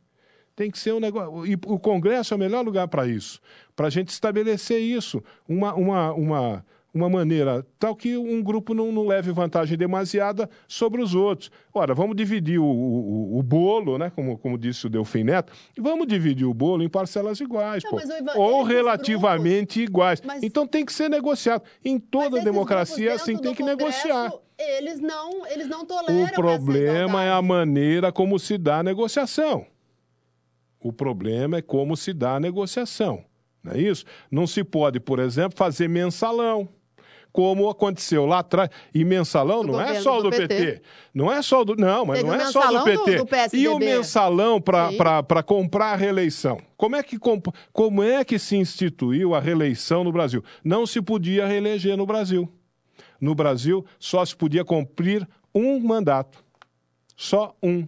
Tem que ser um negócio. E o Congresso é o melhor lugar para isso para a gente estabelecer isso. Uma, uma, uma, uma maneira tal que um grupo não, não leve vantagem demasiada sobre os outros. Ora, vamos dividir o, o, o bolo, né? Como, como disse o Delfim Neto, vamos dividir o bolo em parcelas iguais, não. Ivan, ou relativamente grupos, iguais. Mas... Então tem que ser negociado. Em toda democracia, assim, tem que negociar.
Eles não, eles não toleram.
O problema é a maneira como se dá a negociação. O problema é como se dá a negociação. Não é isso? Não se pode, por exemplo, fazer mensalão como aconteceu lá atrás. E mensalão não é só o do, do PT. PT. Não é só do. Não, mas Teve não é só do PT. Do, do e o mensalão para comprar a reeleição? Como é, que, como é que se instituiu a reeleição no Brasil? Não se podia reeleger no Brasil. No Brasil, só se podia cumprir um mandato. Só um.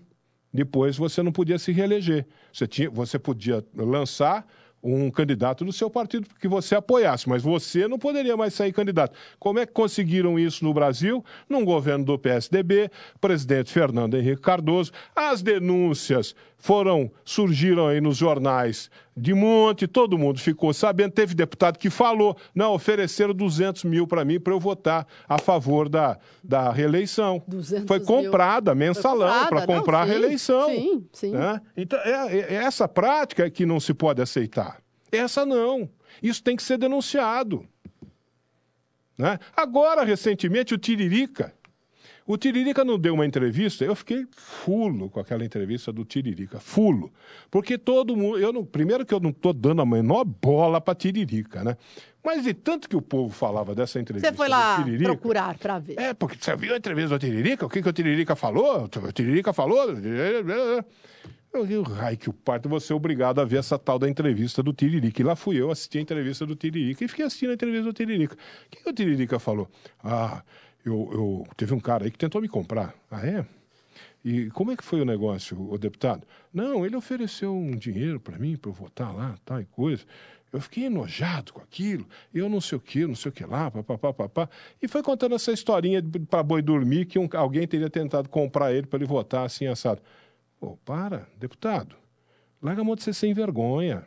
Depois você não podia se reeleger. Você, tinha, você podia lançar um candidato do seu partido que você apoiasse, mas você não poderia mais sair candidato. Como é que conseguiram isso no Brasil? Num governo do PSDB, presidente Fernando Henrique Cardoso. As denúncias foram surgiram aí nos jornais de monte, todo mundo ficou sabendo. Teve deputado que falou: não, ofereceram 200 mil para mim para eu votar a favor da, da reeleição. Foi comprada mil. mensalão para comprar não, sim, a reeleição. Sim, sim. Né? Então, é, é essa prática que não se pode aceitar. Essa não. Isso tem que ser denunciado. Né? Agora, recentemente, o Tiririca o Tiririca não deu uma entrevista, eu fiquei fulo com aquela entrevista do Tiririca, fulo. Porque todo mundo, eu não, primeiro que eu não estou dando a menor bola para Tiririca, né? Mas de tanto que o povo falava dessa entrevista
Você foi lá procurar para ver.
É, porque você viu a entrevista do Tiririca? O que, que o Tiririca falou? O Tiririca falou... Eu vi o raio que o parto, você é obrigado a ver essa tal da entrevista do Tiririca. E lá fui eu assistir a entrevista do Tiririca e fiquei assistindo a entrevista do Tiririca. O que, que o Tiririca falou? Ah, eu, eu, teve um cara aí que tentou me comprar. Ah, é? E como é que foi o negócio, o deputado? Não, ele ofereceu um dinheiro para mim, para eu votar lá, tal e coisa. Eu fiquei enojado com aquilo, eu não sei o que, não sei o que lá, papapá, papá. E foi contando essa historinha para boi dormir que um, alguém teria tentado comprar ele para ele votar assim assado. Pô, para, deputado, larga a mão de ser sem vergonha.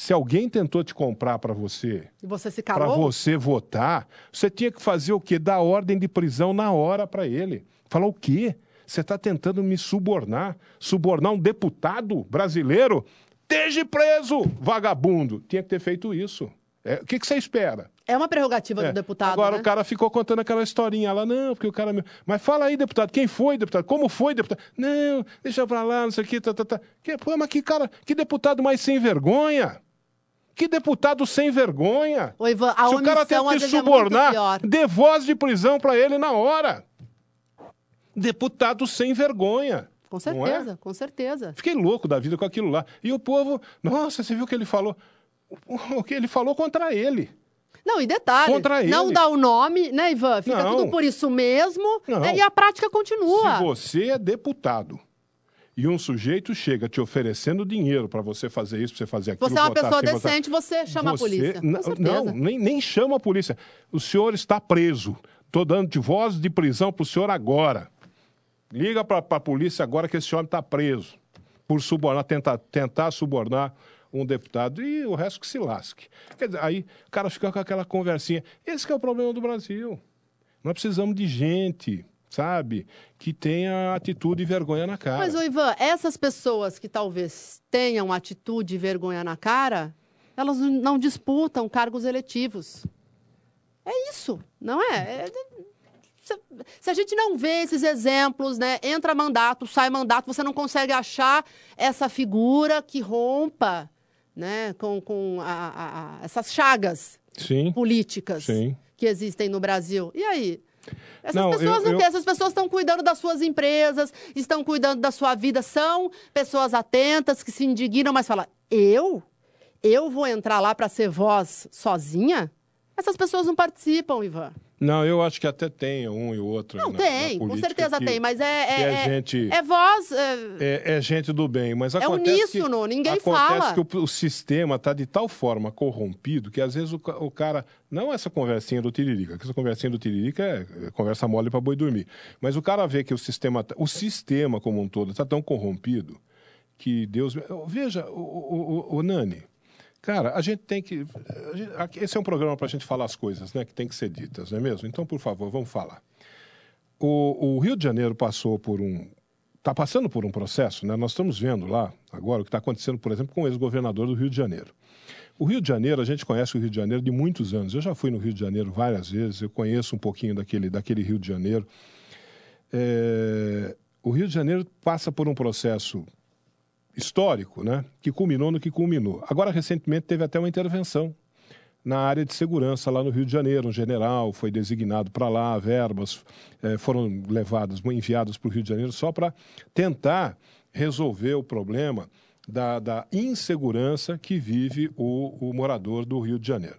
Se alguém tentou te comprar para você,
você
para você votar, você tinha que fazer o quê? Dar ordem de prisão na hora para ele. Falar o quê? Você está tentando me subornar? Subornar um deputado brasileiro? Esteja preso, vagabundo! Tinha que ter feito isso. É, o que, que você espera?
É uma prerrogativa é. do deputado.
Agora
né?
o cara ficou contando aquela historinha lá, não, porque o cara. Mas fala aí, deputado, quem foi, deputado? Como foi, deputado? Não, deixa pra lá, não sei o que, tá, tá, tá. Que, pô, mas que cara, que deputado mais sem vergonha? Que deputado sem vergonha?
Ô, Ivan, a
Se o cara tem que é subornar, é dê voz de prisão para ele na hora. Deputado sem vergonha.
Com é? certeza, é? com certeza.
Fiquei louco da vida com aquilo lá. E o povo, nossa, você viu o que ele falou? O que ele falou contra ele.
Não, e detalhe, Contra ele. não dá o nome, né, Ivan? Fica não. tudo por isso mesmo né, e a prática continua.
Se você é deputado e um sujeito chega te oferecendo dinheiro para você fazer isso, para você fazer aquilo...
Você é uma pessoa assim, decente, você chama você... a polícia.
Não, nem, nem chama a polícia. O senhor está preso. Estou dando de voz de prisão para o senhor agora. Liga para a polícia agora que esse homem está preso por subornar, tentar, tentar subornar um deputado e o resto que se lasque. Quer dizer, aí o cara fica com aquela conversinha. Esse é o problema do Brasil. Nós precisamos de gente, sabe, que tenha atitude e vergonha na cara.
Mas, Ivan, essas pessoas que talvez tenham atitude e vergonha na cara, elas não disputam cargos eletivos. É isso, não é? é se a gente não vê esses exemplos, né? Entra mandato, sai mandato, você não consegue achar essa figura que rompa, né? Com, com a, a, a, essas chagas
sim,
políticas
sim.
que existem no Brasil. E aí? Essas não, pessoas eu, não eu... Essas pessoas estão cuidando das suas empresas, estão cuidando da sua vida, são pessoas atentas que se indignam, mas falam: eu? Eu vou entrar lá para ser voz sozinha? Essas pessoas não participam, Ivan.
Não, eu acho que até tem um e o outro.
Não,
na,
tem,
na
com certeza
que,
tem, mas é. É,
é, gente,
é voz.
É, é, é, gente do bem, mas
é
acontece.
É uníssono,
que,
ninguém
acontece
fala.
Acontece que o, o sistema está de tal forma corrompido que às vezes o, o, cara. Não essa conversinha do Tiririca, que essa conversinha do Tiririca é, é conversa mole para boi dormir. Mas o cara vê que o sistema. O sistema como um todo está tão corrompido que Deus. Veja, o, o, o Nani. Cara, a gente tem que. Gente, esse é um programa para a gente falar as coisas né, que tem que ser ditas, não é mesmo? Então, por favor, vamos falar. O, o Rio de Janeiro passou por um. Está passando por um processo, né? Nós estamos vendo lá agora o que está acontecendo, por exemplo, com o ex-governador do Rio de Janeiro. O Rio de Janeiro, a gente conhece o Rio de Janeiro de muitos anos. Eu já fui no Rio de Janeiro várias vezes, eu conheço um pouquinho daquele, daquele Rio de Janeiro. É... O Rio de Janeiro passa por um processo histórico, né, que culminou no que culminou. Agora, recentemente, teve até uma intervenção na área de segurança lá no Rio de Janeiro. Um general foi designado para lá, verbas eh, foram levadas, enviadas para o Rio de Janeiro só para tentar resolver o problema da, da insegurança que vive o, o, morador do Rio de Janeiro.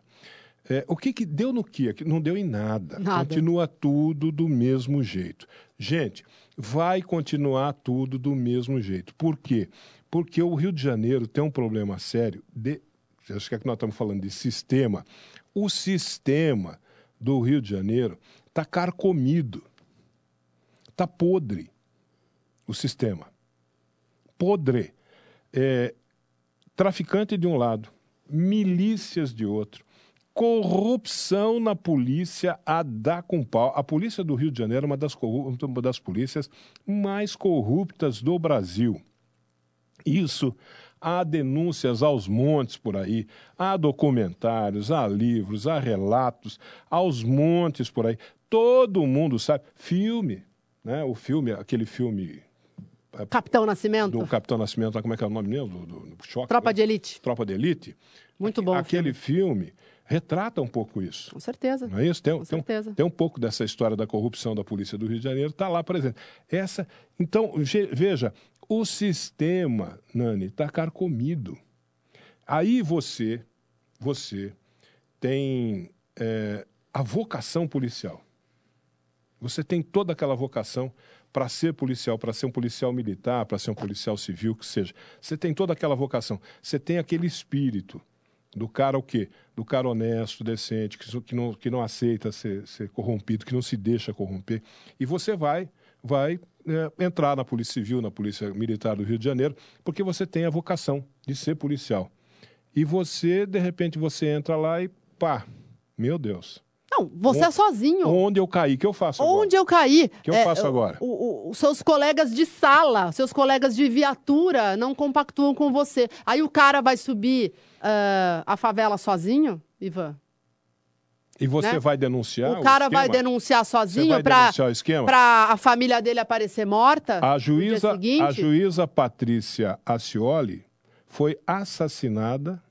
É, o que, que deu no que? Não deu em nada. nada. Continua tudo do mesmo jeito. Gente, vai continuar tudo do mesmo jeito. Por quê? Porque o Rio de Janeiro tem um problema sério de. Acho que, é que nós estamos falando de sistema. O sistema do Rio de Janeiro está carcomido. Está podre. O sistema. Podre. É, traficante de um lado, milícias de outro, corrupção na polícia a dar com pau. A polícia do Rio de Janeiro é uma das, uma das polícias mais corruptas do Brasil. Isso há denúncias aos montes por aí, há documentários, há livros, há relatos, aos montes por aí. Todo mundo sabe. Filme, né? O filme, aquele filme.
É, Capitão Nascimento?
Do Capitão Nascimento, como é que é o nome mesmo? Do, do, do Choque,
Tropa né? de Elite.
Tropa de Elite.
Muito bom.
Aquele filme. filme retrata um pouco isso.
Com certeza.
Não é isso? Tem,
Com
tem,
certeza.
tem um pouco dessa história da corrupção da polícia do Rio de Janeiro, está lá presente. Essa, então, veja, o sistema, Nani, está carcomido. Aí você, você tem é, a vocação policial. Você tem toda aquela vocação para ser policial, para ser um policial militar, para ser um policial civil, que seja. Você tem toda aquela vocação. Você tem aquele espírito do cara o quê? Do cara honesto, decente, que, que, não, que não aceita ser, ser corrompido, que não se deixa corromper. E você vai, vai é, entrar na Polícia Civil, na Polícia Militar do Rio de Janeiro, porque você tem a vocação de ser policial. E você, de repente, você entra lá e pá, meu Deus.
Não, você onde, é sozinho.
Onde eu caí, que eu faço agora?
Onde eu caí?
que eu é, faço agora?
Os seus colegas de sala, seus colegas de viatura não compactuam com você. Aí o cara vai subir uh, a favela sozinho? Ivan.
E você né? vai denunciar?
O cara o vai denunciar sozinho para a família dele aparecer morta?
A juíza, a juíza Patrícia Ascioli foi assassinada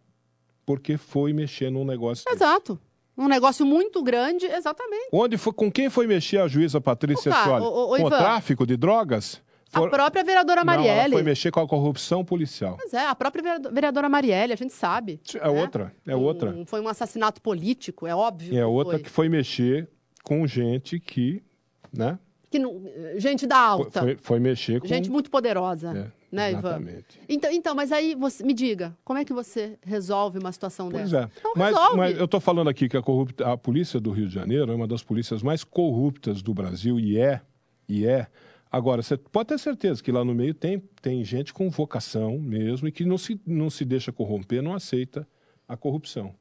porque foi mexer num negócio.
Exato. Desse. Um negócio muito grande, exatamente.
Onde foi, com quem foi mexer a juíza Patrícia Ascioli? com o tráfico de drogas?
For... A própria vereadora Marielle.
Não, foi mexer com a corrupção policial.
Pois é, a própria vereadora Marielle, a gente sabe.
É né? outra, é um, outra.
Foi um assassinato político, é óbvio.
É outra foi. que foi mexer com gente que, né?
Que não, gente da alta.
Foi, foi mexer com...
Gente muito poderosa. É. Né, Exatamente. Ivan? Então, então, mas aí você me diga, como é que você resolve uma situação
pois
dessa?
É. Mas, mas, eu estou falando aqui que a, corrupta, a polícia do Rio de Janeiro é uma das polícias mais corruptas do Brasil e é, e é Agora, você pode ter certeza que lá no meio tem, tem gente com vocação mesmo e que não se, não se deixa corromper, não aceita a corrupção.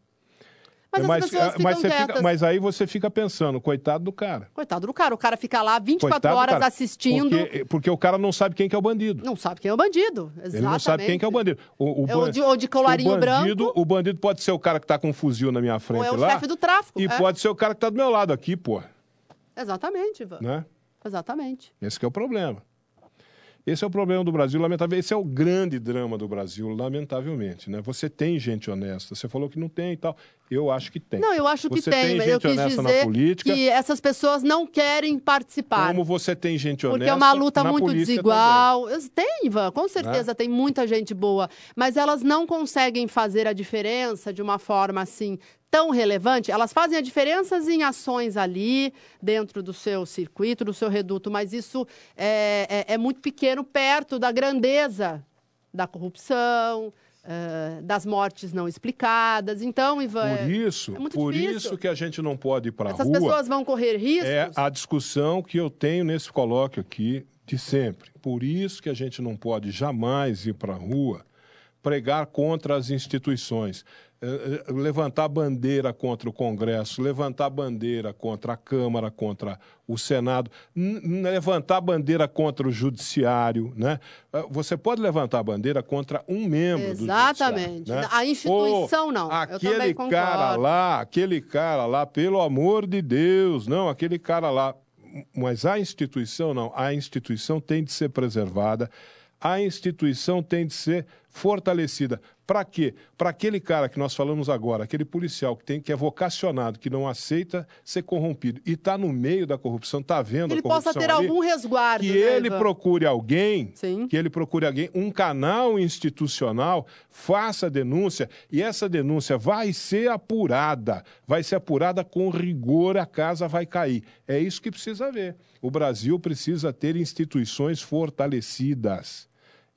Mas, mas, mas,
fica, mas, aí você fica pensando, coitado do cara.
Coitado do cara. O cara fica lá 24 coitado horas assistindo.
Porque, porque, o cara não sabe quem que é o bandido.
Não sabe quem é o bandido. Exatamente. Ele
não sabe quem que é o bandido. O,
o, é ou, de, ou de colarinho
o
bandido, branco.
O bandido pode ser o cara que está com um fuzil na minha frente
ou é
o lá.
chefe do tráfico.
E
é.
pode ser o cara que está do meu lado aqui, pô.
Exatamente, Ivan.
Né?
Exatamente.
Esse é o problema. Esse é o problema do Brasil, lamentavelmente. Esse é o grande drama do Brasil, lamentavelmente. Né? Você tem gente honesta. Você falou que não tem e tal. Eu acho que tem.
Não, eu acho que
você
tem.
tem gente
eu quis dizer
política.
que essas pessoas não querem participar.
Como você tem gente honesta
Porque é uma luta muito desigual. Também. Tem, Ivan, com certeza
é?
tem muita gente boa. Mas elas não conseguem fazer a diferença de uma forma assim tão relevante, elas fazem a diferença em ações ali, dentro do seu circuito, do seu reduto, mas isso é, é, é muito pequeno perto da grandeza da corrupção, Uh, das mortes não explicadas. Então, Ivan.
Por isso, é por difícil. isso que a gente não pode ir para a rua.
Essas pessoas vão correr riscos.
É a discussão que eu tenho nesse colóquio aqui de sempre. Por isso que a gente não pode jamais ir para a rua pregar contra as instituições. Eh, eh, levantar bandeira contra o Congresso, levantar bandeira contra a Câmara, contra o Senado, levantar bandeira contra o Judiciário, né? Eh, você pode levantar bandeira contra um membro
Exatamente.
do Judiciário. Né?
A instituição
Ou
não.
Aquele cara lá, aquele cara lá, pelo amor de Deus, não, aquele cara lá. Mas a instituição não. A instituição tem de ser preservada a instituição tem de ser fortalecida. Para quê? Para aquele cara que nós falamos agora, aquele policial que, tem, que é vocacionado, que não aceita ser corrompido e está no meio da corrupção, está vendo
ele
a corrupção
possa ter
ali,
algum resguardo.
Que
né,
ele
Ivan?
procure alguém,
Sim.
que ele procure alguém, um canal institucional, faça a denúncia e essa denúncia vai ser apurada, vai ser apurada com rigor, a casa vai cair. É isso que precisa ver. O Brasil precisa ter instituições fortalecidas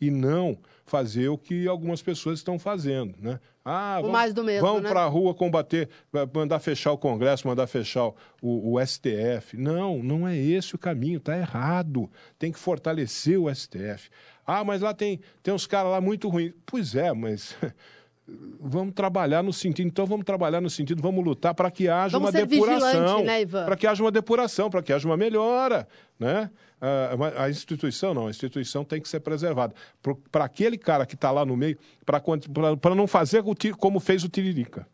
e não fazer o que algumas pessoas estão fazendo, né?
Ah, vamos, mais do mesmo,
vamos
né?
para a rua combater, mandar fechar o Congresso, mandar fechar o, o, STF. Não, não é esse o caminho, está errado. Tem que fortalecer o STF. Ah, mas lá tem, tem uns caras lá muito ruins. Pois é, mas vamos trabalhar no sentido, então vamos trabalhar no sentido, vamos lutar para que haja
vamos
uma depuração,
né,
para que haja uma depuração, para que haja uma melhora, né? A instituição não, a instituição tem que ser preservada. Para aquele cara que está lá no meio, para não fazer como fez o Tiririca.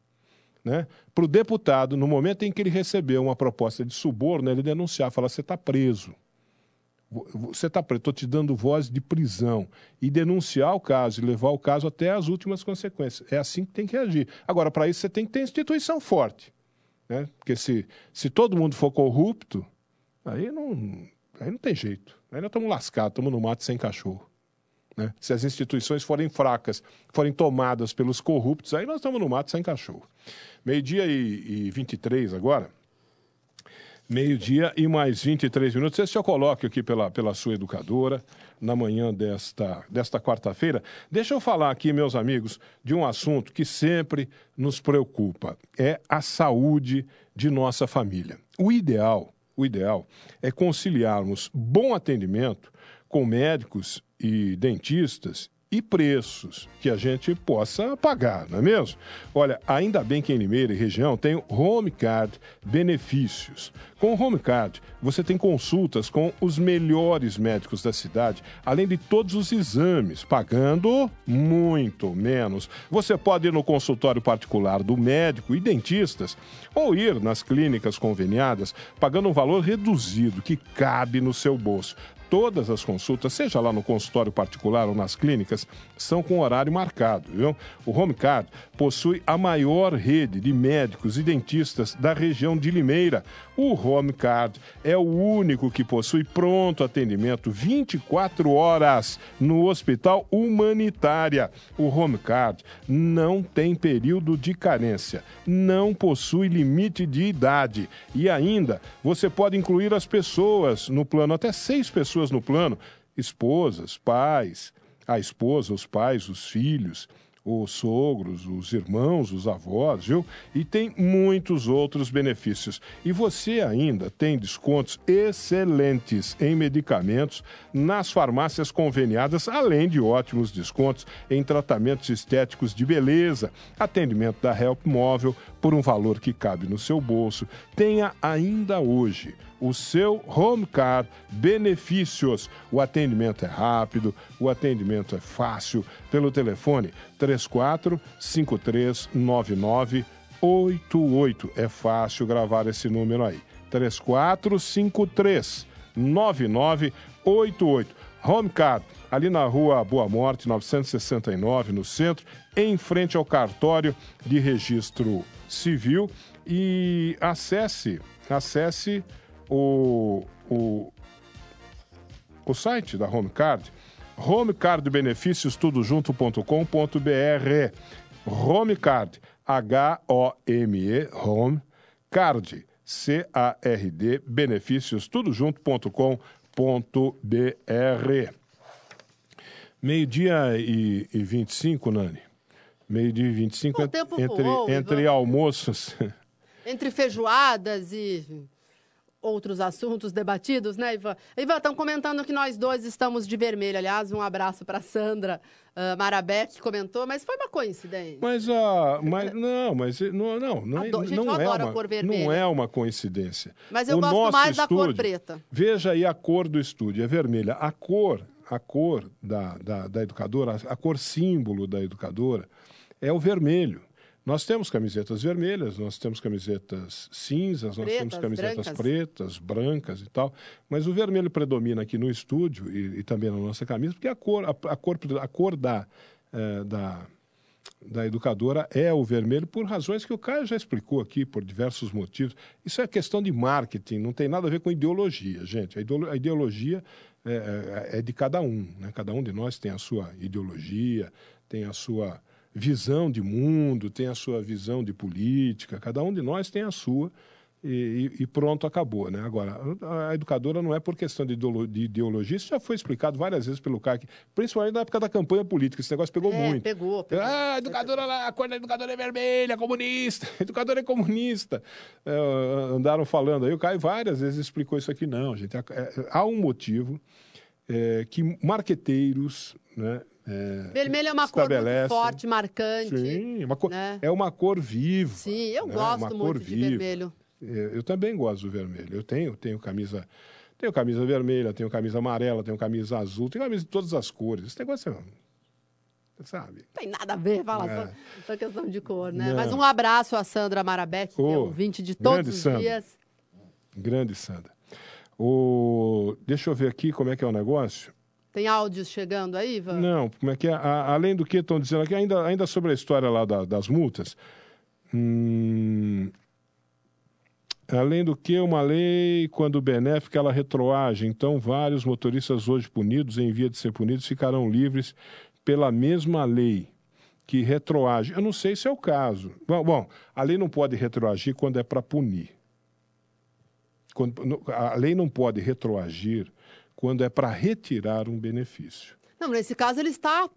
Né? Para o deputado, no momento em que ele recebeu uma proposta de suborno, ele denunciar, falar: você está preso. Você está preso, estou te dando voz de prisão. E denunciar o caso e levar o caso até as últimas consequências. É assim que tem que agir. Agora, para isso, você tem que ter instituição forte. Né? Porque se, se todo mundo for corrupto, aí não Aí não tem jeito. Aí nós estamos lascados, estamos no mato sem cachorro. Né? Se as instituições forem fracas, forem tomadas pelos corruptos, aí nós estamos no mato sem cachorro. Meio-dia e, e 23 agora. Meio-dia e mais 23 minutos. Esse eu coloco aqui pela, pela sua educadora, na manhã desta, desta quarta-feira. Deixa eu falar aqui, meus amigos, de um assunto que sempre nos preocupa: é a saúde de nossa família. O ideal o ideal é conciliarmos bom atendimento com médicos e dentistas e preços que a gente possa pagar, não é mesmo? Olha, ainda bem que em Limeira e região tem o Home Card Benefícios. Com o Home Card, você tem consultas com os melhores médicos da cidade, além de todos os exames, pagando muito menos. Você pode ir no consultório particular do médico e dentistas ou ir nas clínicas conveniadas, pagando um valor reduzido que cabe no seu bolso todas as consultas, seja lá no consultório particular ou nas clínicas, são com horário marcado, viu? O Home Card possui a maior rede de médicos e dentistas da região de Limeira. O Home Card é o único que possui pronto atendimento 24 horas no Hospital Humanitária. O Home Card não tem período de carência, não possui limite de idade e ainda você pode incluir as pessoas no plano, até seis pessoas no plano, esposas, pais, a esposa, os pais, os filhos os sogros, os irmãos, os avós, viu? E tem muitos outros benefícios. E você ainda tem descontos excelentes em medicamentos nas farmácias conveniadas, além de ótimos descontos em tratamentos estéticos de beleza, atendimento da Help Móvel por um valor que cabe no seu bolso. Tenha ainda hoje o seu home car benefícios. O atendimento é rápido, o atendimento é fácil pelo telefone 34 5399 88. É fácil gravar esse número aí. 3453 9988. Home Car, ali na rua Boa Morte, 969, no centro, em frente ao cartório de registro civil. E acesse, acesse o, o, o site da Homecard, homecardbenefícios tudo junto.com.br. Homecard, H-O-M-E, Home, Card, C-A-R-D, benefícios tudo junto.com.br. Meio-dia e, e 25, Nani. Meio-dia e 25
ent,
entre,
voou,
entre almoços.
Entre feijoadas e outros assuntos debatidos, né, Ivan? Ivan, estão comentando que nós dois estamos de vermelho. Aliás, um abraço para Sandra uh, Marabé, que comentou, mas foi uma coincidência.
Mas, uh, mas não, mas não, não, não, Adoro, gente, não é uma, cor não é uma coincidência.
Mas eu o gosto mais estúdio, da cor preta.
Veja aí a cor do estúdio, é vermelha. A cor, a cor da, da, da educadora, a cor símbolo da educadora é o vermelho. Nós temos camisetas vermelhas, nós temos camisetas cinzas, pretas, nós temos camisetas brancas. pretas, brancas e tal, mas o vermelho predomina aqui no estúdio e, e também na nossa camisa, porque a cor, a, a cor, a cor da, é, da, da educadora é o vermelho por razões que o Caio já explicou aqui, por diversos motivos. Isso é questão de marketing, não tem nada a ver com ideologia, gente. A ideologia é, é, é de cada um, né? cada um de nós tem a sua ideologia, tem a sua visão de mundo, tem a sua visão de política, cada um de nós tem a sua. E, e, pronto, acabou. Né? Agora, a educadora não é por questão de, ideologia, isso já foi explicado várias vezes pelo CAC, principalmente na época da campanha política, esse negócio pegou é, muito.
Pegou, pegou.
Ah, a educadora lá, a cor da educadora é vermelha, comunista, a educadora é comunista. É, andaram falando aí, o Caio várias vezes explicou isso aqui, não, gente. É, há um motivo é, que marqueteiros, né,
é, Vermelho é uma cor muito forte, marcante.
Sim, uma cor, né? é uma cor viva.
Sim, eu né? gosto uma muito de viva. vermelho.
É, eu também gosto do vermelho. Eu tenho, tenho camisa, tenho camisa vermelha, tenho camisa amarela, tenho camisa azul, tenho camisa de todas as cores. Esse negócio é, sabe?
Tem nada a ver, fala é. só, só questão de cor, né? Não. Mas um abraço a Sandra Marabeck, que oh, é ouvinte de todos os
Sandra.
dias.
Grande Sandra. O... Deixa eu ver aqui como é que é o negócio.
Tem áudios chegando aí, Ivan?
Não, como é que é? A, além do que estão dizendo aqui, ainda, ainda sobre a história lá da, das multas. Hum, além do que, uma lei, quando benéfica, ela retroage. Então, vários motoristas hoje punidos, em via de ser punidos, ficarão livres pela mesma lei que retroage. Eu não sei se é o caso. Bom, bom a lei não pode retroagir quando é para punir. Quando, a lei não pode retroagir quando é para retirar um benefício.
Não, nesse caso ele está,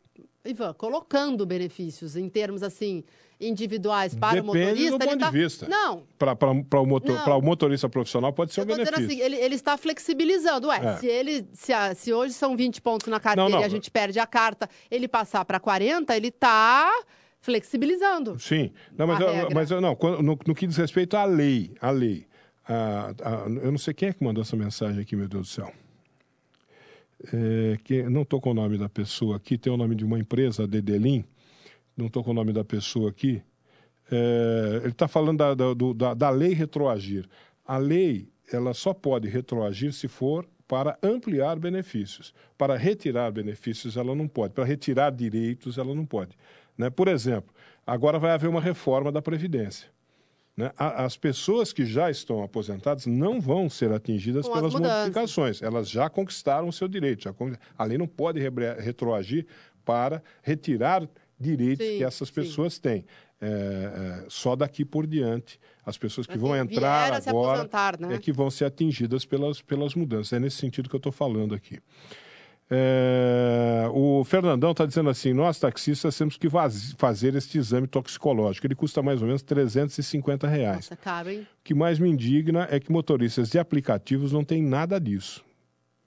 Ivan, colocando benefícios em termos assim. individuais para
Depende
o motorista.
do ponto
tá...
de vista.
Não.
Para o, motor, o motorista profissional pode ser um benefício.
Assim, ele, ele, está flexibilizando. Ué, é. se, ele, se, a, se, hoje são 20 pontos na carteira não, não. e a gente perde a carta, ele passar para 40, ele está flexibilizando.
Sim. Não, mas, eu, mas eu, não, no, no, que diz respeito à lei, à lei. A, a, eu não sei quem é que mandou essa mensagem aqui, meu Deus do céu. É, que, não estou com o nome da pessoa aqui, tem o nome de uma empresa, a Dedelin, não estou com o nome da pessoa aqui. É, ele está falando da, da, da lei retroagir. A lei ela só pode retroagir se for para ampliar benefícios. Para retirar benefícios, ela não pode. Para retirar direitos, ela não pode. Né? Por exemplo, agora vai haver uma reforma da Previdência. Né? As pessoas que já estão aposentadas não vão ser atingidas Com pelas modificações. Elas já conquistaram o seu direito. Já A lei não pode retroagir para retirar direitos sim, que essas pessoas sim. têm. É, é, só daqui por diante. As pessoas que Mas vão entrar agora né? é que vão ser atingidas pelas, pelas mudanças. É nesse sentido que eu estou falando aqui. É, o Fernandão está dizendo assim: nós taxistas temos que fazer este exame toxicológico. Ele custa mais ou menos 350 reais.
Nossa, caro, hein?
O que mais me indigna é que motoristas de aplicativos não têm nada disso.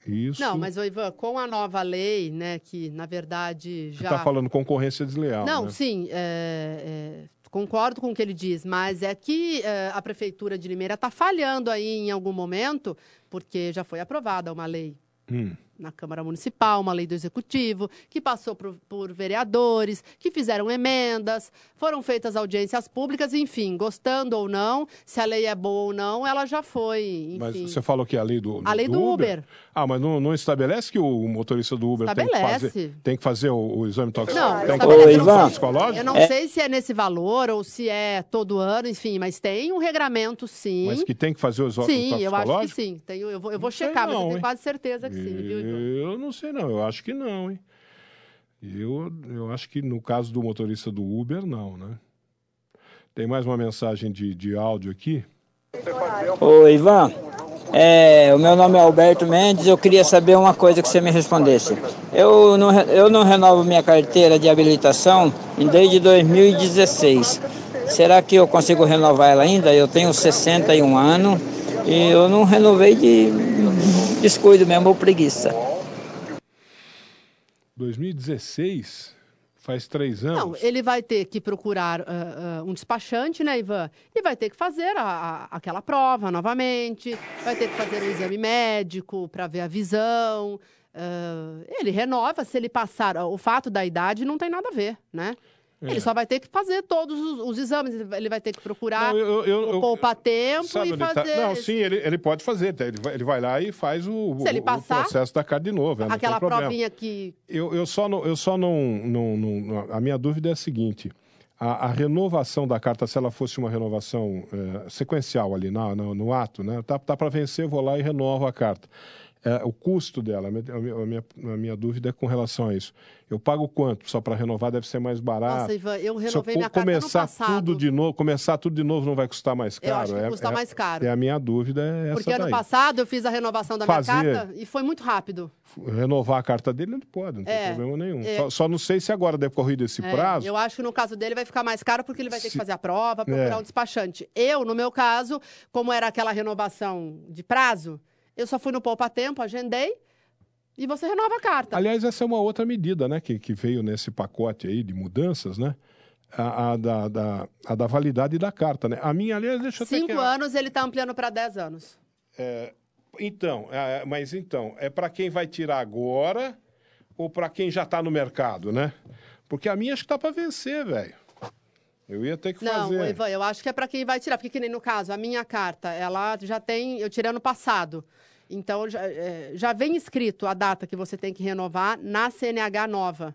Isso.
Não, mas, Ivan, com a nova lei, né, que na verdade já.
Está falando concorrência desleal.
Não,
né?
sim. É, é, concordo com o que ele diz, mas é que é, a Prefeitura de Limeira está falhando aí em algum momento, porque já foi aprovada uma lei. Hum na Câmara Municipal, uma lei do Executivo, que passou por, por, vereadores, que fizeram emendas, foram feitas audiências públicas, enfim, gostando ou não, se a lei é boa ou não, ela já foi. Enfim.
Mas você falou que a lei do,
a lei do, do Uber. Uber.
Ah, mas não, não, estabelece que o motorista do Uber tem que fazer, tem que fazer o, o exame
tóxico?
Não,
tem que fazer toxicológico? Eu não é. sei se é nesse valor ou se é todo ano, enfim, mas tem um regramento, sim.
Mas que tem que fazer o exame sim,
Sim, eu acho que sim. Tenho, eu vou, eu vou checar, não, mas eu tenho quase certeza que sim, viu,
Eu não sei não, eu acho que não, hein? Eu, eu acho que no caso do motorista do Uber, não, né? Tem mais uma mensagem de, de áudio aqui.
Oi, Ivan. É, o meu nome é Alberto Mendes. Eu queria saber uma coisa que você me respondesse. Eu não, eu não renovo minha carteira de habilitação desde 2016. Será que eu consigo renovar ela ainda? Eu tenho 61 anos e eu não renovei de descuido mesmo ou preguiça.
2016? Faz três anos. Não,
ele vai ter que procurar uh, uh, um despachante, né, Ivan? E vai ter que fazer a, a, aquela prova novamente, vai ter que fazer um exame médico para ver a visão. Uh, ele renova, se ele passar. O fato da idade não tem nada a ver, né? É. Ele só vai ter que fazer todos os, os exames, ele vai ter que procurar não, eu, eu, eu, poupar tempo e tá- fazer.
Tá... Não, sim, ele, ele pode fazer, tá? ele vai, ele vai lá e faz o, Se ele passar, o processo da carta de novo. É,
aquela provinha que.
Eu, eu só, não, eu só não, não, não. A minha dúvida é a seguinte. A, a, renovação da carta, se ela fosse uma renovação é, sequencial ali no, no, no, ato, né? Tá, tá para vencer, eu vou lá e renovo a carta é, o custo dela. A minha, a, minha, minha, dúvida é com relação a isso. Eu pago quanto? Só para renovar deve ser mais barato.
Nossa, Ivan, eu renovei minha começar
carta no tudo de novo, começar tudo de novo não vai custar mais caro? Eu
acho que
é,
custa
é,
mais caro.
É a minha dúvida é essa
Porque ano
daí.
passado eu fiz a renovação da Fazer, minha carta e foi muito rápido.
Renovar a carta dele ele pode, não tem é, problema nenhum. É. Só, só, não sei se agora decorrido esse é, prazo.
Eu acho que no caso dele vai ficar mais caro porque ele vai ter que fazer a prova, procurar um despachante. Eu, no meu caso, como era aquela renovação de prazo, eu só fui no poupa tempo, agendei e você renova a carta.
Aliás, essa é uma outra medida, né, que, que veio nesse pacote aí de mudanças, né? A, a, da, da, a da validade da carta, né? A minha, aliás, deixa eu
Cinco que... anos ele está ampliando para dez anos.
É, então, é, mas então, é para quem vai tirar agora ou para quem já está no mercado, né? Porque a minha acho que está para vencer, velho. Eu ia ter que
não,
fazer.
Não, Ivan, eu acho que é para quem vai tirar. Porque, que nem no caso, a minha carta, ela já tem. Eu tirei ano passado. Então, já, é, já vem escrito a data que você tem que renovar na CNH nova.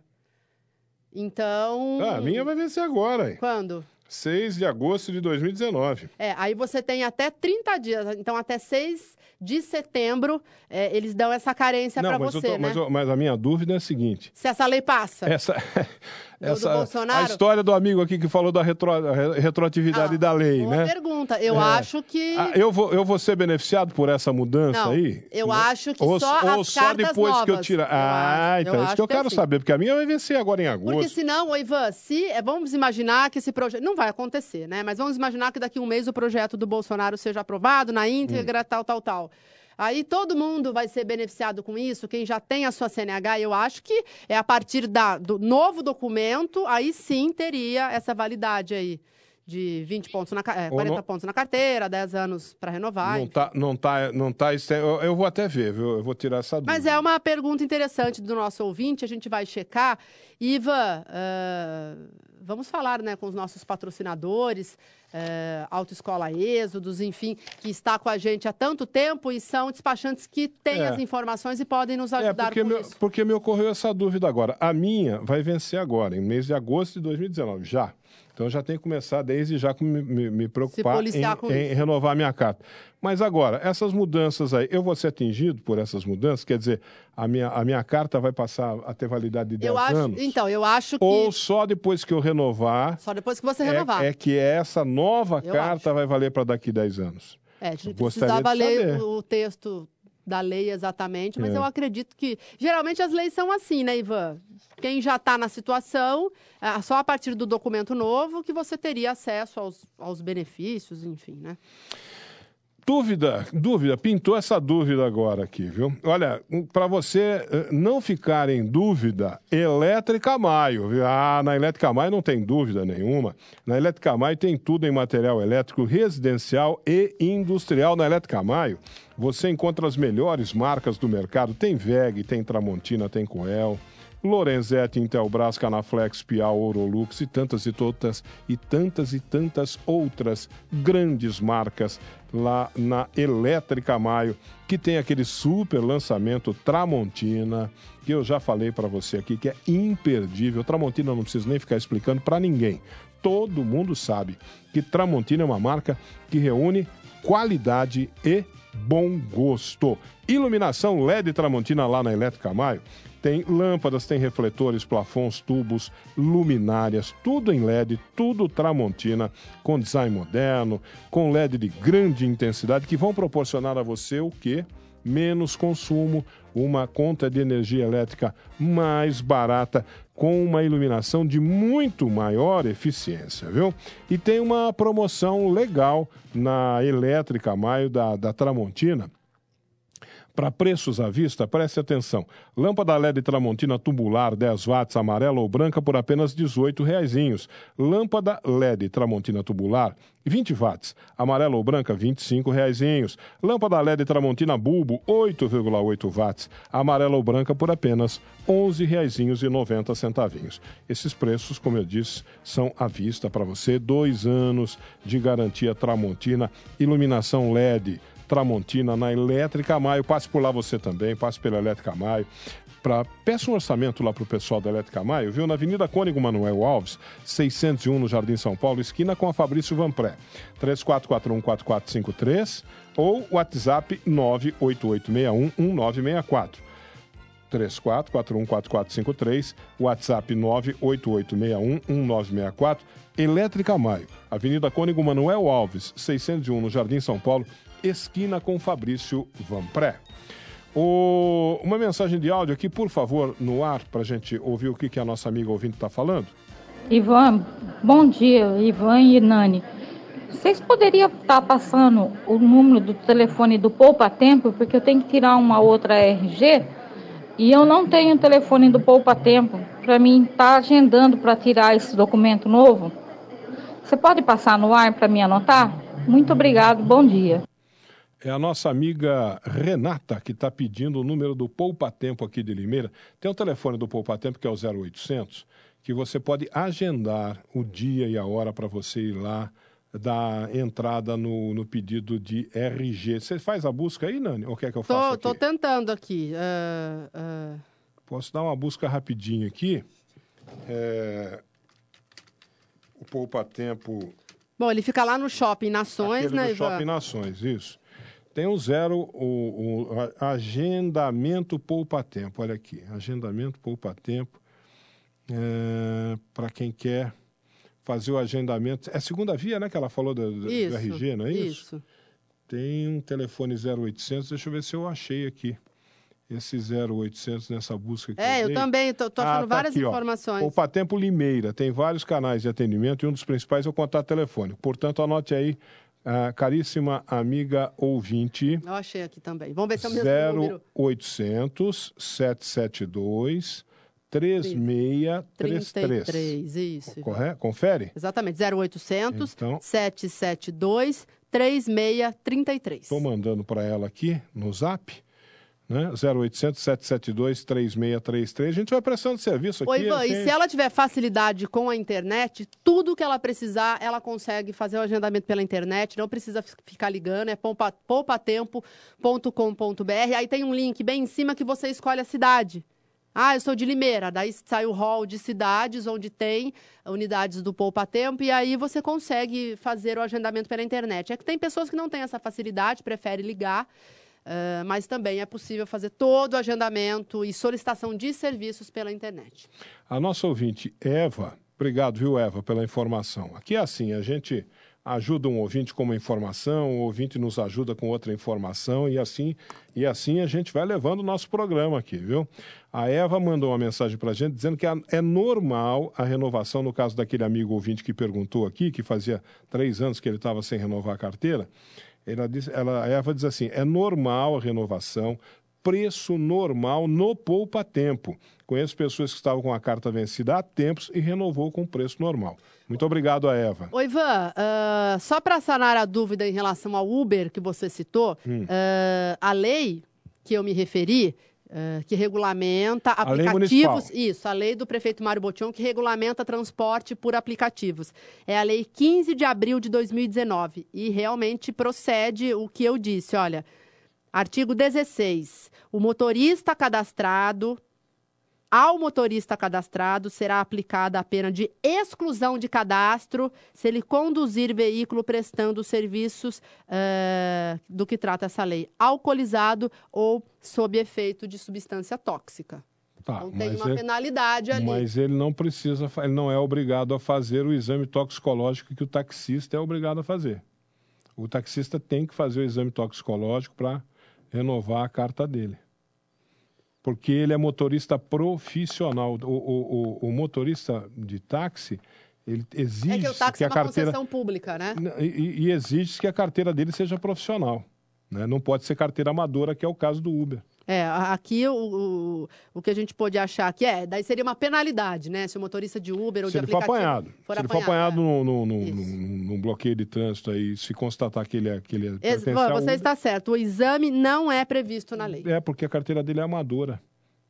Então.
Ah, a minha vai vencer agora. Hein?
Quando?
6 de agosto de 2019.
É, aí você tem até 30 dias, então até 6 de setembro é, eles dão essa carência para você, tô,
né? Mas, mas, a minha dúvida é a seguinte...
Se essa lei passa.
Essa, essa, do Bolsonaro? A história do amigo aqui que falou da retro, retroatividade ah, da lei,
boa
né?
pergunta. Eu é. acho que...
Ah, eu, vou, eu vou ser beneficiado por essa mudança
Não,
aí?
eu acho que ou, só ou só
depois
novas.
que eu tirar... Ah, eu então é isso que eu quero que saber, porque a minha vai vencer agora em agosto.
Porque senão, Ivan, se... É, vamos imaginar que esse projeto... Não vai acontecer, né? Mas vamos imaginar que daqui a um mês o projeto do Bolsonaro seja aprovado na íntegra, hum. tal, tal, tal. Aí todo mundo vai ser beneficiado com isso, quem já tem a sua CNH, eu acho que é a partir da, do novo documento, aí sim teria essa validade aí de 20 pontos na, é, 40 não, pontos na carteira, 10 anos para renovar.
Não está, não tá, não tá, eu, eu vou até ver, viu? Eu vou tirar essa dúvida.
Mas é uma pergunta interessante do nosso ouvinte, a gente vai checar. Iva, uh, vamos falar né, com os nossos patrocinadores é, Autoescola Êxodos, enfim, que está com a gente há tanto tempo e são despachantes que têm é. as informações e podem nos é, ajudar é
porque me,
isso.
Porque me ocorreu essa dúvida agora. A minha vai vencer agora, em mês de agosto de 2019, já. Então já tenho que começar desde já me, me, me preocupar em, em renovar minha carta. Mas agora, essas mudanças aí, eu vou ser atingido por essas mudanças? Quer dizer, a minha, a minha carta vai passar a ter validade de 10
eu acho,
anos?
Então, eu acho que...
Ou só depois que eu renovar...
Só depois que você renovar.
É, é que essa nova eu carta acho. vai valer para daqui 10 anos.
É, a gente precisava ler o texto da lei exatamente, mas é. eu acredito que. Geralmente as leis são assim, né, Ivan? Quem já está na situação, é só a partir do documento novo que você teria acesso aos, aos benefícios, enfim, né?
Dúvida, dúvida, pintou essa dúvida agora aqui, viu? Olha, para você eh, não ficar em dúvida, Elétrica Maio, viu? Ah, na Elétrica Maio não tem dúvida nenhuma. Na Elétrica Maio tem tudo em material elétrico residencial e industrial. Na Elétrica Maio, você encontra as melhores marcas do mercado. Tem VEG, tem Tramontina, tem Coel. Lorenzetti, Intelbras, Canaflex, Piau, Orolux e tantas e tantas e tantas e tantas outras grandes marcas lá na Elétrica Maio, que tem aquele super lançamento Tramontina, que eu já falei para você aqui que é imperdível. Tramontina não preciso nem ficar explicando para ninguém. Todo mundo sabe que Tramontina é uma marca que reúne qualidade e bom gosto. Iluminação LED Tramontina lá na Elétrica Maio tem lâmpadas, tem refletores, plafons, tubos, luminárias, tudo em LED, tudo Tramontina, com design moderno, com LED de grande intensidade, que vão proporcionar a você o quê? Menos consumo, uma conta de energia elétrica mais barata, com uma iluminação de muito maior eficiência, viu? E tem uma promoção legal na Elétrica Maio da, da Tramontina para preços à vista, preste atenção. Lâmpada LED Tramontina tubular 10 watts amarela ou branca por apenas R$ 18,00. Lâmpada LED Tramontina tubular 20 watts, amarela ou branca R$ 25,00. Lâmpada LED Tramontina bulbo 8,8 watts, amarela ou branca por apenas R$ 11,90. Esses preços, como eu disse, são à vista para você. Dois anos de garantia Tramontina, iluminação LED Tramontina, na Elétrica Maio. Passe por lá você também, passe pela Elétrica Maio. Pra, peça um orçamento lá para o pessoal da Elétrica Maio, viu? Na Avenida Cônigo Manuel Alves, 601 no Jardim São Paulo, esquina com a Fabrício Vanpré. 34414453 ou WhatsApp 988611964. 34414453, WhatsApp 988611964, Elétrica Maio, Avenida Cônigo Manuel Alves, 601 no Jardim São Paulo, esquina com Fabrício Vanpré. O... Uma mensagem de áudio aqui, por favor, no ar, para a gente ouvir o que, que a nossa amiga ouvinte está falando.
Ivan, bom dia, Ivan e Nani. Vocês poderiam estar tá passando o número do telefone do Poupa Tempo, porque eu tenho que tirar uma outra RG e eu não tenho o telefone do Poupa Tempo para mim estar tá agendando para tirar esse documento novo. Você pode passar no ar para me anotar? Muito obrigado, bom dia.
É a nossa amiga Renata que está pedindo o número do Poupa Tempo aqui de Limeira. Tem o telefone do Poupa Tempo que é o 0800, que você pode agendar o dia e a hora para você ir lá dar entrada no, no pedido de RG. Você faz a busca aí, Nani? Ou quer que eu faça
Estou tentando aqui. Uh,
uh... Posso dar uma busca rapidinho aqui? É... o Poupa Tempo.
Bom, ele fica lá no Shopping Nações,
Aquele
né,
do
Ivan?
Shopping Nações, isso. Tem o zero, o, o agendamento Poupa Tempo. Olha aqui, agendamento Poupa Tempo. para quem quer fazer o agendamento. É segunda via, né? Que ela falou do, do- do
Isso,
RG, não é isso?
Isso.
Tem um telefone 0800, deixa eu ver se eu achei aqui. Esse 0800 nessa busca que
É, eu
dei.
também, tô achando
Ah, tá
várias
aqui, ó.
informações.
Poupa Tempo Limeira tem vários canais de atendimento e um dos principais é o contato telefônico. Portanto, anote aí, ah, caríssima amiga ouvinte,
Eu achei aqui também. Vamos ver se é o mesmo número.
0800 772 3633.
33, isso.
Correto? Confere?
Exatamente, 0800
Então.
772 3633.
Estou mandando para ela aqui no zap. Né? 0800 772 3633. A gente vai prestando serviço aqui.
Oi, Ivan,
assim,
e se ela tiver facilidade com a internet, tudo que ela precisar, ela consegue fazer o agendamento pela internet, não precisa fi- ficar ligando, é poupa- poupatempo.com.br. Aí tem um link bem em cima que você escolhe a cidade. Ah, eu sou de Limeira, daí sai o hall de cidades onde tem unidades do Poupa Tempo e aí você consegue fazer o agendamento pela internet. É que tem pessoas que não têm essa facilidade, preferem ligar, ah, mas também é possível fazer todo o agendamento e solicitação de serviços pela internet.
A nossa ouvinte Eva, obrigado, viu, Eva, pela informação. Aqui é assim, a gente ajuda um ouvinte com uma informação, o ouvinte nos ajuda com outra informação e assim e assim a gente vai levando o nosso programa aqui, viu? A Eva mandou uma mensagem para a gente dizendo que é normal a renovação, no caso daquele amigo ouvinte que perguntou aqui, que fazia três anos que ele estava sem renovar a carteira, ela diz, ela, a Eva diz assim, é normal a renovação, preço normal no poupa tempo. Conheço pessoas que estavam com a carta vencida há tempos e renovou com preço normal. Muito obrigado a Eva.
Ô, Ivan, ah, só para sanar a dúvida em relação ao Uber que você citou,
Hum.
ah, a lei que eu me referi, ah, que regulamenta aplicativos. Isso, a lei do prefeito Mário Botion, que regulamenta transporte por aplicativos. É a lei 15 de abril de 2019. E realmente procede o que eu disse. Olha, artigo 16. O motorista cadastrado ao motorista cadastrado será aplicada a pena de exclusão de cadastro se ele conduzir veículo prestando serviços eh, do que trata essa lei, alcoolizado ou sob efeito de substância tóxica.
Tá,
Então tem uma
ele-
penalidade ali.
Mas ele não precisa, ele não é obrigado a fazer o exame toxicológico que o taxista é obrigado a fazer. O taxista tem que fazer o exame toxicológico para renovar a carta dele. Porque ele é motorista profissional. O, o, o, o motorista de táxi, ele exige
É que o táxi
que
é
a
uma
carteira
concessão pública, né?
e, e exige que a carteira dele seja profissional. Né? Não pode ser carteira amadora, que é o caso do Uber.
É, aqui o, o, o que a gente pode achar aqui é, daí seria uma penalidade, né? Se o motorista de Uber ou
se
de
ele for
aplicativo
apanhado, se ele for apanhado no, no, no, no- no bloqueio de trânsito aí, se constatar que ele é que ele é,
Ex- você
Uber,
está certo, o exame não é previsto na lei.
é porque a carteira dele é amadora.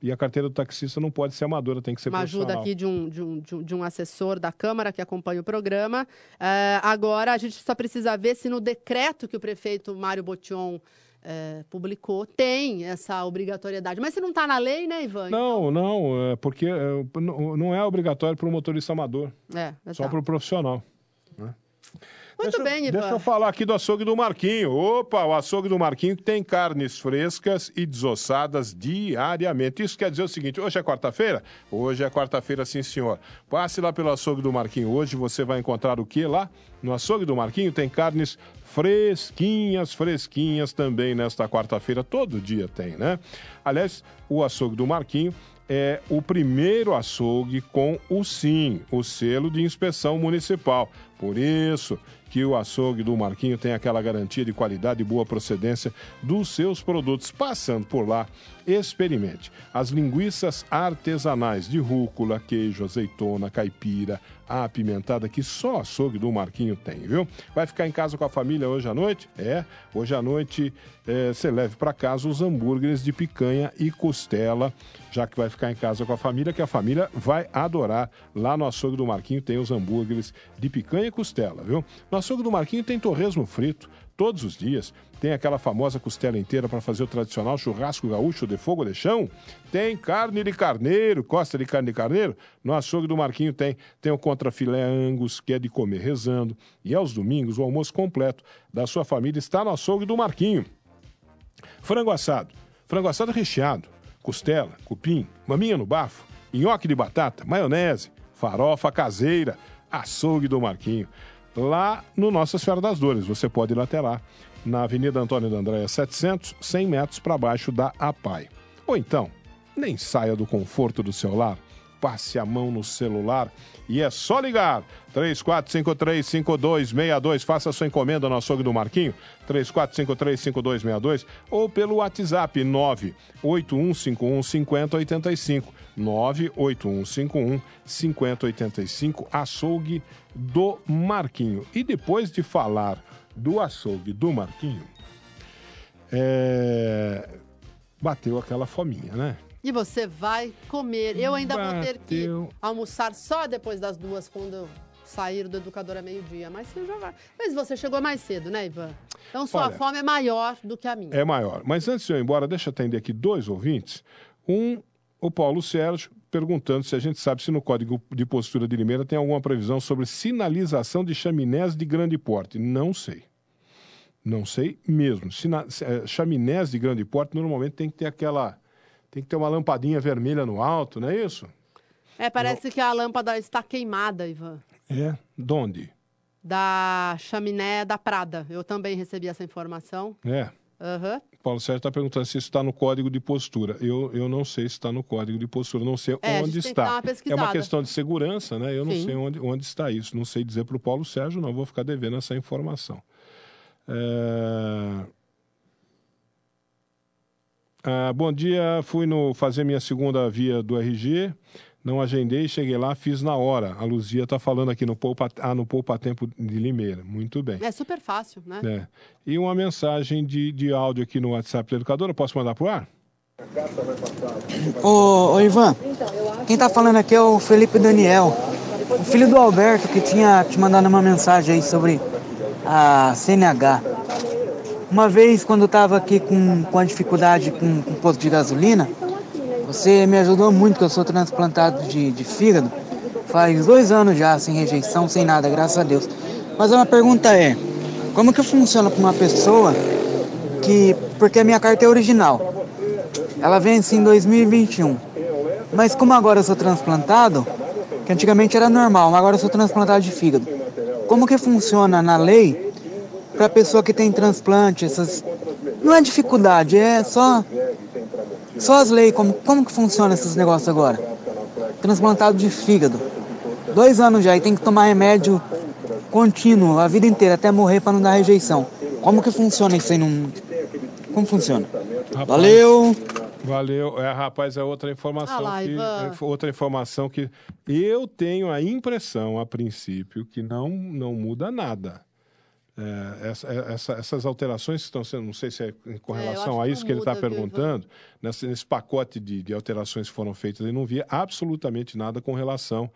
E a carteira do taxista não pode ser amadora, tem que ser
uma ajuda aqui de um, de, um, de, um, assessor da Câmara que acompanha o programa. Eh, agora, a gente só precisa ver se no decreto que o prefeito Mário Botion eh, publicou tem essa obrigatoriedade. Mas se não está na lei, né, Ivan?
Não, não, é porque é, não é obrigatório para o motorista amador,
É,
só para o profissional.
Muito
Deixa
bem, Ivan.
Deixa eu falar aqui do açougue do Marquinho. Opa, o açougue do Marquinho tem carnes frescas e desossadas diariamente. Isso quer dizer o seguinte: hoje é quarta-feira? Hoje é quarta-feira, sim, senhor. Passe lá pelo açougue do Marquinho. Hoje você vai encontrar o que lá? No açougue do Marquinho tem carnes fresquinhas, fresquinhas também nesta quarta-feira. Todo dia tem, né? Aliás, o açougue do Marquinho é o primeiro açougue com o SIM, o selo de inspeção municipal. Por isso que o açougue do Marquinho tem aquela garantia de qualidade e boa procedência dos seus produtos. Passando por lá, experimente as linguiças artesanais de rúcula, queijo, azeitona, caipira, apimentada que só açougue do Marquinho tem, viu? Vai ficar em casa com a família hoje à noite? É, hoje à noite eh, você leve para casa os hambúrgueres de picanha e costela, já que vai ficar em casa com a família, que a família vai adorar. Lá no açougue do Marquinho tem os hambúrgueres de picanha e costela, viu? No açougue do Marquinho tem torresmo frito, todos os dias. Tem aquela famosa costela inteira para fazer o tradicional churrasco gaúcho de fogo de chão. Tem carne de carneiro, costa de carne de carneiro. No açougue do Marquinho tem. Tem o contrafilé angus, que é de comer rezando. E aos domingos, o almoço completo da sua família está no açougue do Marquinho. Frango assado, frango assado recheado, costela, cupim, maminha no bafo, nhoque de batata, maionese, farofa caseira, açougue do Marquinho lá no Nossa Senhora das Dores. Você pode ir até lá, na Avenida Antônio da Andréia 700, 100 metros para baixo da APAI. Ou então, nem saia do conforto do seu lar, passe a mão no celular e é só ligar. 34535262, faça sua encomenda no açougue do Marquinho, 34535262 ou pelo WhatsApp 98151 5085. 98151 5085, açougue do Marquinho. E depois de falar do açougue do Marquinho, é... bateu aquela fominha, né?
E você vai comer. Eu ainda bateu. vou ter que almoçar só depois das duas, quando sair do educador a meio-dia. Mas você já vai. Mas você chegou mais cedo, né, Ivan? Então sua Olha, fome é maior do que a minha.
É maior. Mas antes de eu ir embora, deixa eu atender aqui dois ouvintes. Um, o Paulo Sérgio, perguntando se a gente sabe se no Código de Postura de Limeira tem alguma previsão sobre sinalização de chaminés de grande porte. Não sei. Não sei mesmo. Sina é, chaminés de grande porte normalmente tem que ter aquela. Tem que ter uma lampadinha vermelha no alto, não é isso?
É, parece não. que a lâmpada está queimada, Ivan.
É? Donde?
Da chaminé da Prada. Eu também recebi essa informação.
É.
Uhum.
Paulo Sérgio está perguntando se isso está no código de postura. Eu, eu não sei se está no código de postura, não sei é, onde está.
é
uma questão de segurança, né? Eu não Sim. sei onde, onde está isso. Não sei dizer para o Paulo Sérgio, não. Vou ficar devendo essa informação. É... Ah, bom dia, fui no fazer minha segunda via do RG. Não agendei, cheguei lá, fiz na hora. A Luzia está falando aqui no Poupa, ah, no Poupa Tempo de Limeira. Muito bem.
É super fácil, né?
É. E uma mensagem de, de áudio aqui no WhatsApp da educadora. Posso mandar para o ar?
Ô, ô, Ivan, quem está falando aqui é o Felipe Daniel, o filho do Alberto, que tinha te mandado uma mensagem aí sobre a CNH. Uma vez, quando eu estava aqui com, com a dificuldade com, o posto de gasolina, você me ajudou muito, porque eu sou transplantado de, de fígado. Faz dois anos já, sem rejeição, sem nada, graças a Deus. Mas a minha pergunta é, como que funciona para uma pessoa que... Porque a minha carta é original. Ela vence em 2021. Mas como agora eu sou transplantado, que antigamente era normal, mas agora eu sou transplantado de fígado. Como que funciona na lei para a pessoa que tem transplante, essas... Não é dificuldade, é só só as leis, como, como que funciona esses negócios agora? Transplantado de fígado. Dois anos já e tem que tomar remédio contínuo a vida inteira até morrer para não dar rejeição. Como que funciona isso aí? Num... Como funciona? Rapaz, Valeu!
Valeu. É, rapaz, é outra informação ah, que é outra informação que eu tenho a impressão a princípio que não não muda nada. É, essa, é, essa, essas alterações que estão sendo, não sei se é com é, relação é, a isso que, que ele está perguntando, nesse, nesse, pacote de, de, alterações que foram feitas, ele não via absolutamente nada com relação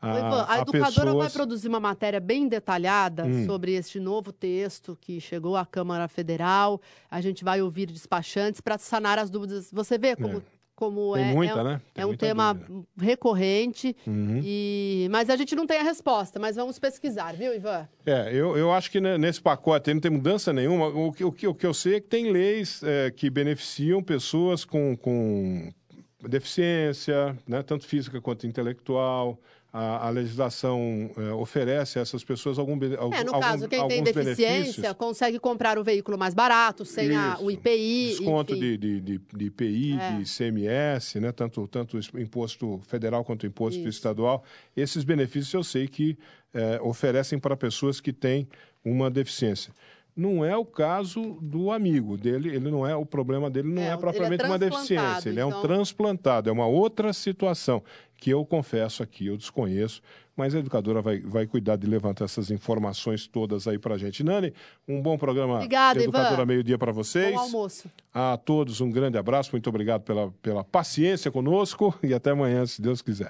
a, Ivan,
a, a educadora pessoas... vai produzir uma matéria bem detalhada hum. sobre este novo texto que chegou à Câmara Federal. A gente vai ouvir despachantes para sanar as dúvidas. Você vê como é como
Tem
é,
muita,
é,
né?
Tem é um tema dúvida. recorrente, uhum. e, mas a gente não tem a resposta, mas vamos pesquisar, viu, Ivan?
É, eu, eu acho que nesse pacote não tem mudança nenhuma. O que, o que, o que eu sei é que tem leis é, que beneficiam pessoas com, com deficiência, né, tanto física quanto intelectual a, a legislação é, oferece a essas pessoas algum
algum É, no caso, quem tem deficiência consegue comprar o veículo mais barato, sem a, o IPI.
Desconto de, de, de, de, IPI, é. de ICMS, né? tanto, tanto imposto federal quanto imposto Isso. estadual. Esses benefícios eu sei que é, oferecem para pessoas que têm uma deficiência. Não é o caso do amigo dele, ele não é o problema dele não é, é propriamente é uma deficiência, ele é um então. transplantado, é uma outra situação que eu confesso aqui, eu desconheço, mas a educadora vai, vai cuidar de levantar essas informações todas aí para a gente. Nani, um bom programa
Obrigada,
Educadora Meio-Dia para vocês.
Bom almoço.
A todos um grande abraço, muito obrigado pela, pela paciência conosco e até amanhã, se Deus quiser.